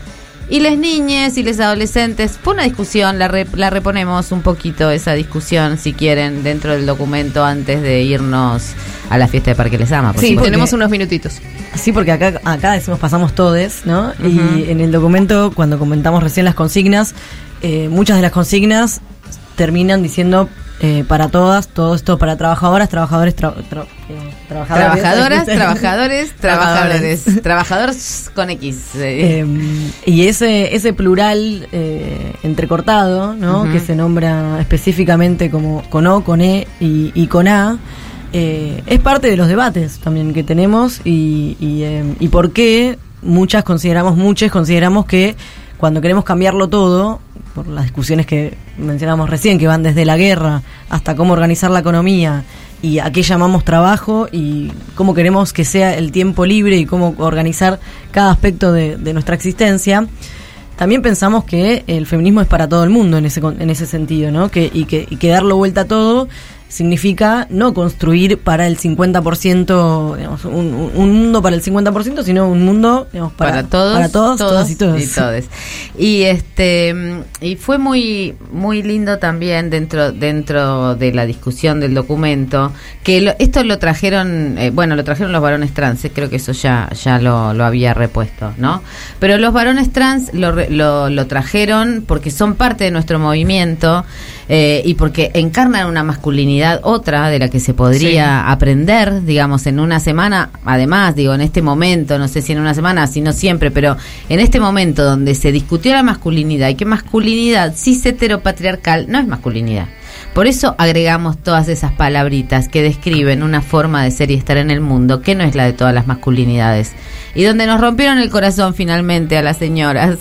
Y las niñas y los adolescentes, fue una discusión, la, re- la reponemos un poquito esa discusión, si quieren, dentro del documento antes de irnos a la fiesta de Parque Les Ama. por Sí, supuesto. tenemos unos minutitos. Sí, porque acá, acá decimos pasamos todes, ¿no? Y en el documento, cuando comentamos recién las consignas, eh, muchas de las consignas terminan diciendo eh, para todas, todo esto para trabajadoras, trabajadores, tra- tra- eh, trabajadores. Trabajadoras, trabajadores, trabajadores. Trabajadores con X. eh. Y ese, ese plural eh, entrecortado, ¿no? Que se nombra específicamente como con O, con E y, y con A, eh, es parte de los debates también que tenemos y, y, eh, y por qué muchas consideramos, muchas consideramos que cuando queremos cambiarlo todo, por las discusiones que mencionamos recién, que van desde la guerra hasta cómo organizar la economía y a qué llamamos trabajo y cómo queremos que sea el tiempo libre y cómo organizar cada aspecto de, nuestra existencia, también pensamos que el feminismo es para todo el mundo en ese, en ese sentido, ¿no? Que, y que darlo vuelta a todo significa no construir para el 50%, digamos, un, un- un mundo para el 50%, sino un mundo digamos, para, para, todos, para todos, todas y todos. y todes. Y este y fue muy muy lindo también dentro dentro de la discusión del documento que lo- esto lo trajeron eh, bueno lo trajeron los varones trans eh, creo que eso ya ya lo, lo había repuesto no pero los varones trans lo, lo, lo trajeron porque son parte de nuestro movimiento eh, y porque encarnan una masculinidad otra de la que se podría aprender, digamos, en una semana, además, digo, en este momento, no sé si en una semana, si no siempre, pero en este momento donde se discutió la masculinidad y que masculinidad cis heteropatriarcal no es masculinidad. Por eso agregamos todas esas palabritas que describen una forma de ser y estar en el mundo que no es la de todas las masculinidades. Y donde nos rompieron el corazón finalmente a las señoras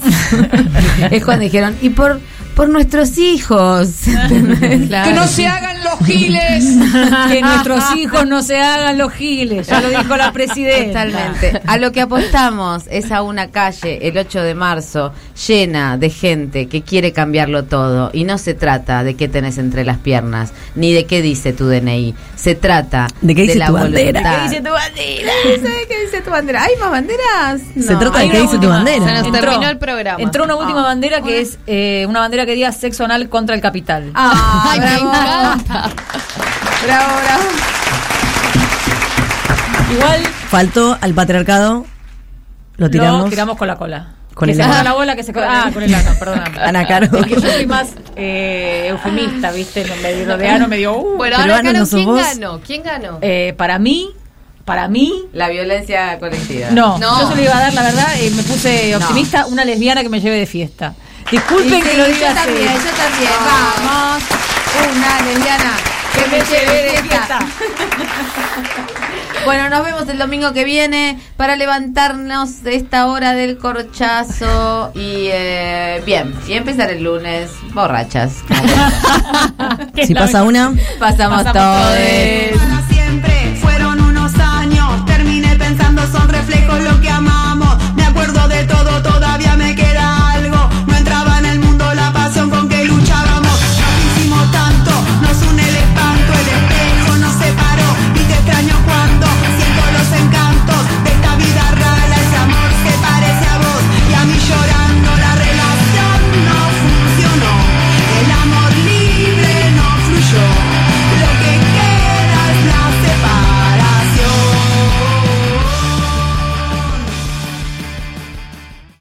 es cuando dijeron, y por, por nuestros hijos. Que no se hagan los giles. que nuestros hijos no se hagan los giles. Ya lo dijo la presidenta. Totalmente. A lo que apostamos es a una calle el 8 de marzo llena de gente que quiere cambiarlo todo. Y no se trata de qué tenés entre las piernas, ni de qué dice tu DNI. Se trata ¿De qué dice la tu bandera? voluntad. ¿Qué dice tu bandera? ¿Sabes qué dice tu bandera? ¿Hay más banderas? Se trata de qué dice tu bandera. Se nos Entró. terminó el programa. Entró una última bandera que es eh, una bandera que diga sexo anal contra el capital. Ah, Ay, me bravo. encanta. Bravo, bravo. Igual Faltó al patriarcado, lo tiramos. lo tiramos con la cola. Con que el se la bola, que se. Ah, con el ano, perdón. Ana Caro. Es que yo soy más eh, eufemista, ¿viste? Medio de ano, medio. Uh. Bueno, Pero ahora, Ana, Caro, ¿no sos ¿quién vos? ganó? ¿Quién ganó? Eh, para mí, para mí. La violencia colectiva. No, No. yo se lo iba a dar, la verdad, eh, me puse optimista, una lesbiana que me lleve de fiesta. Disculpen Y que sí, lo yo diga así. también, yo también. Vamos. Una lesbiana que me lleve de fiesta. Bueno, nos vemos el domingo que viene para levantarnos de esta hora del corchazo y eh, bien, y empezar el lunes borrachas. Si pasa una, Pasamos, Pasamos todos. Para siempre fueron unos años. Terminé pensando son reflejos lo que amaba.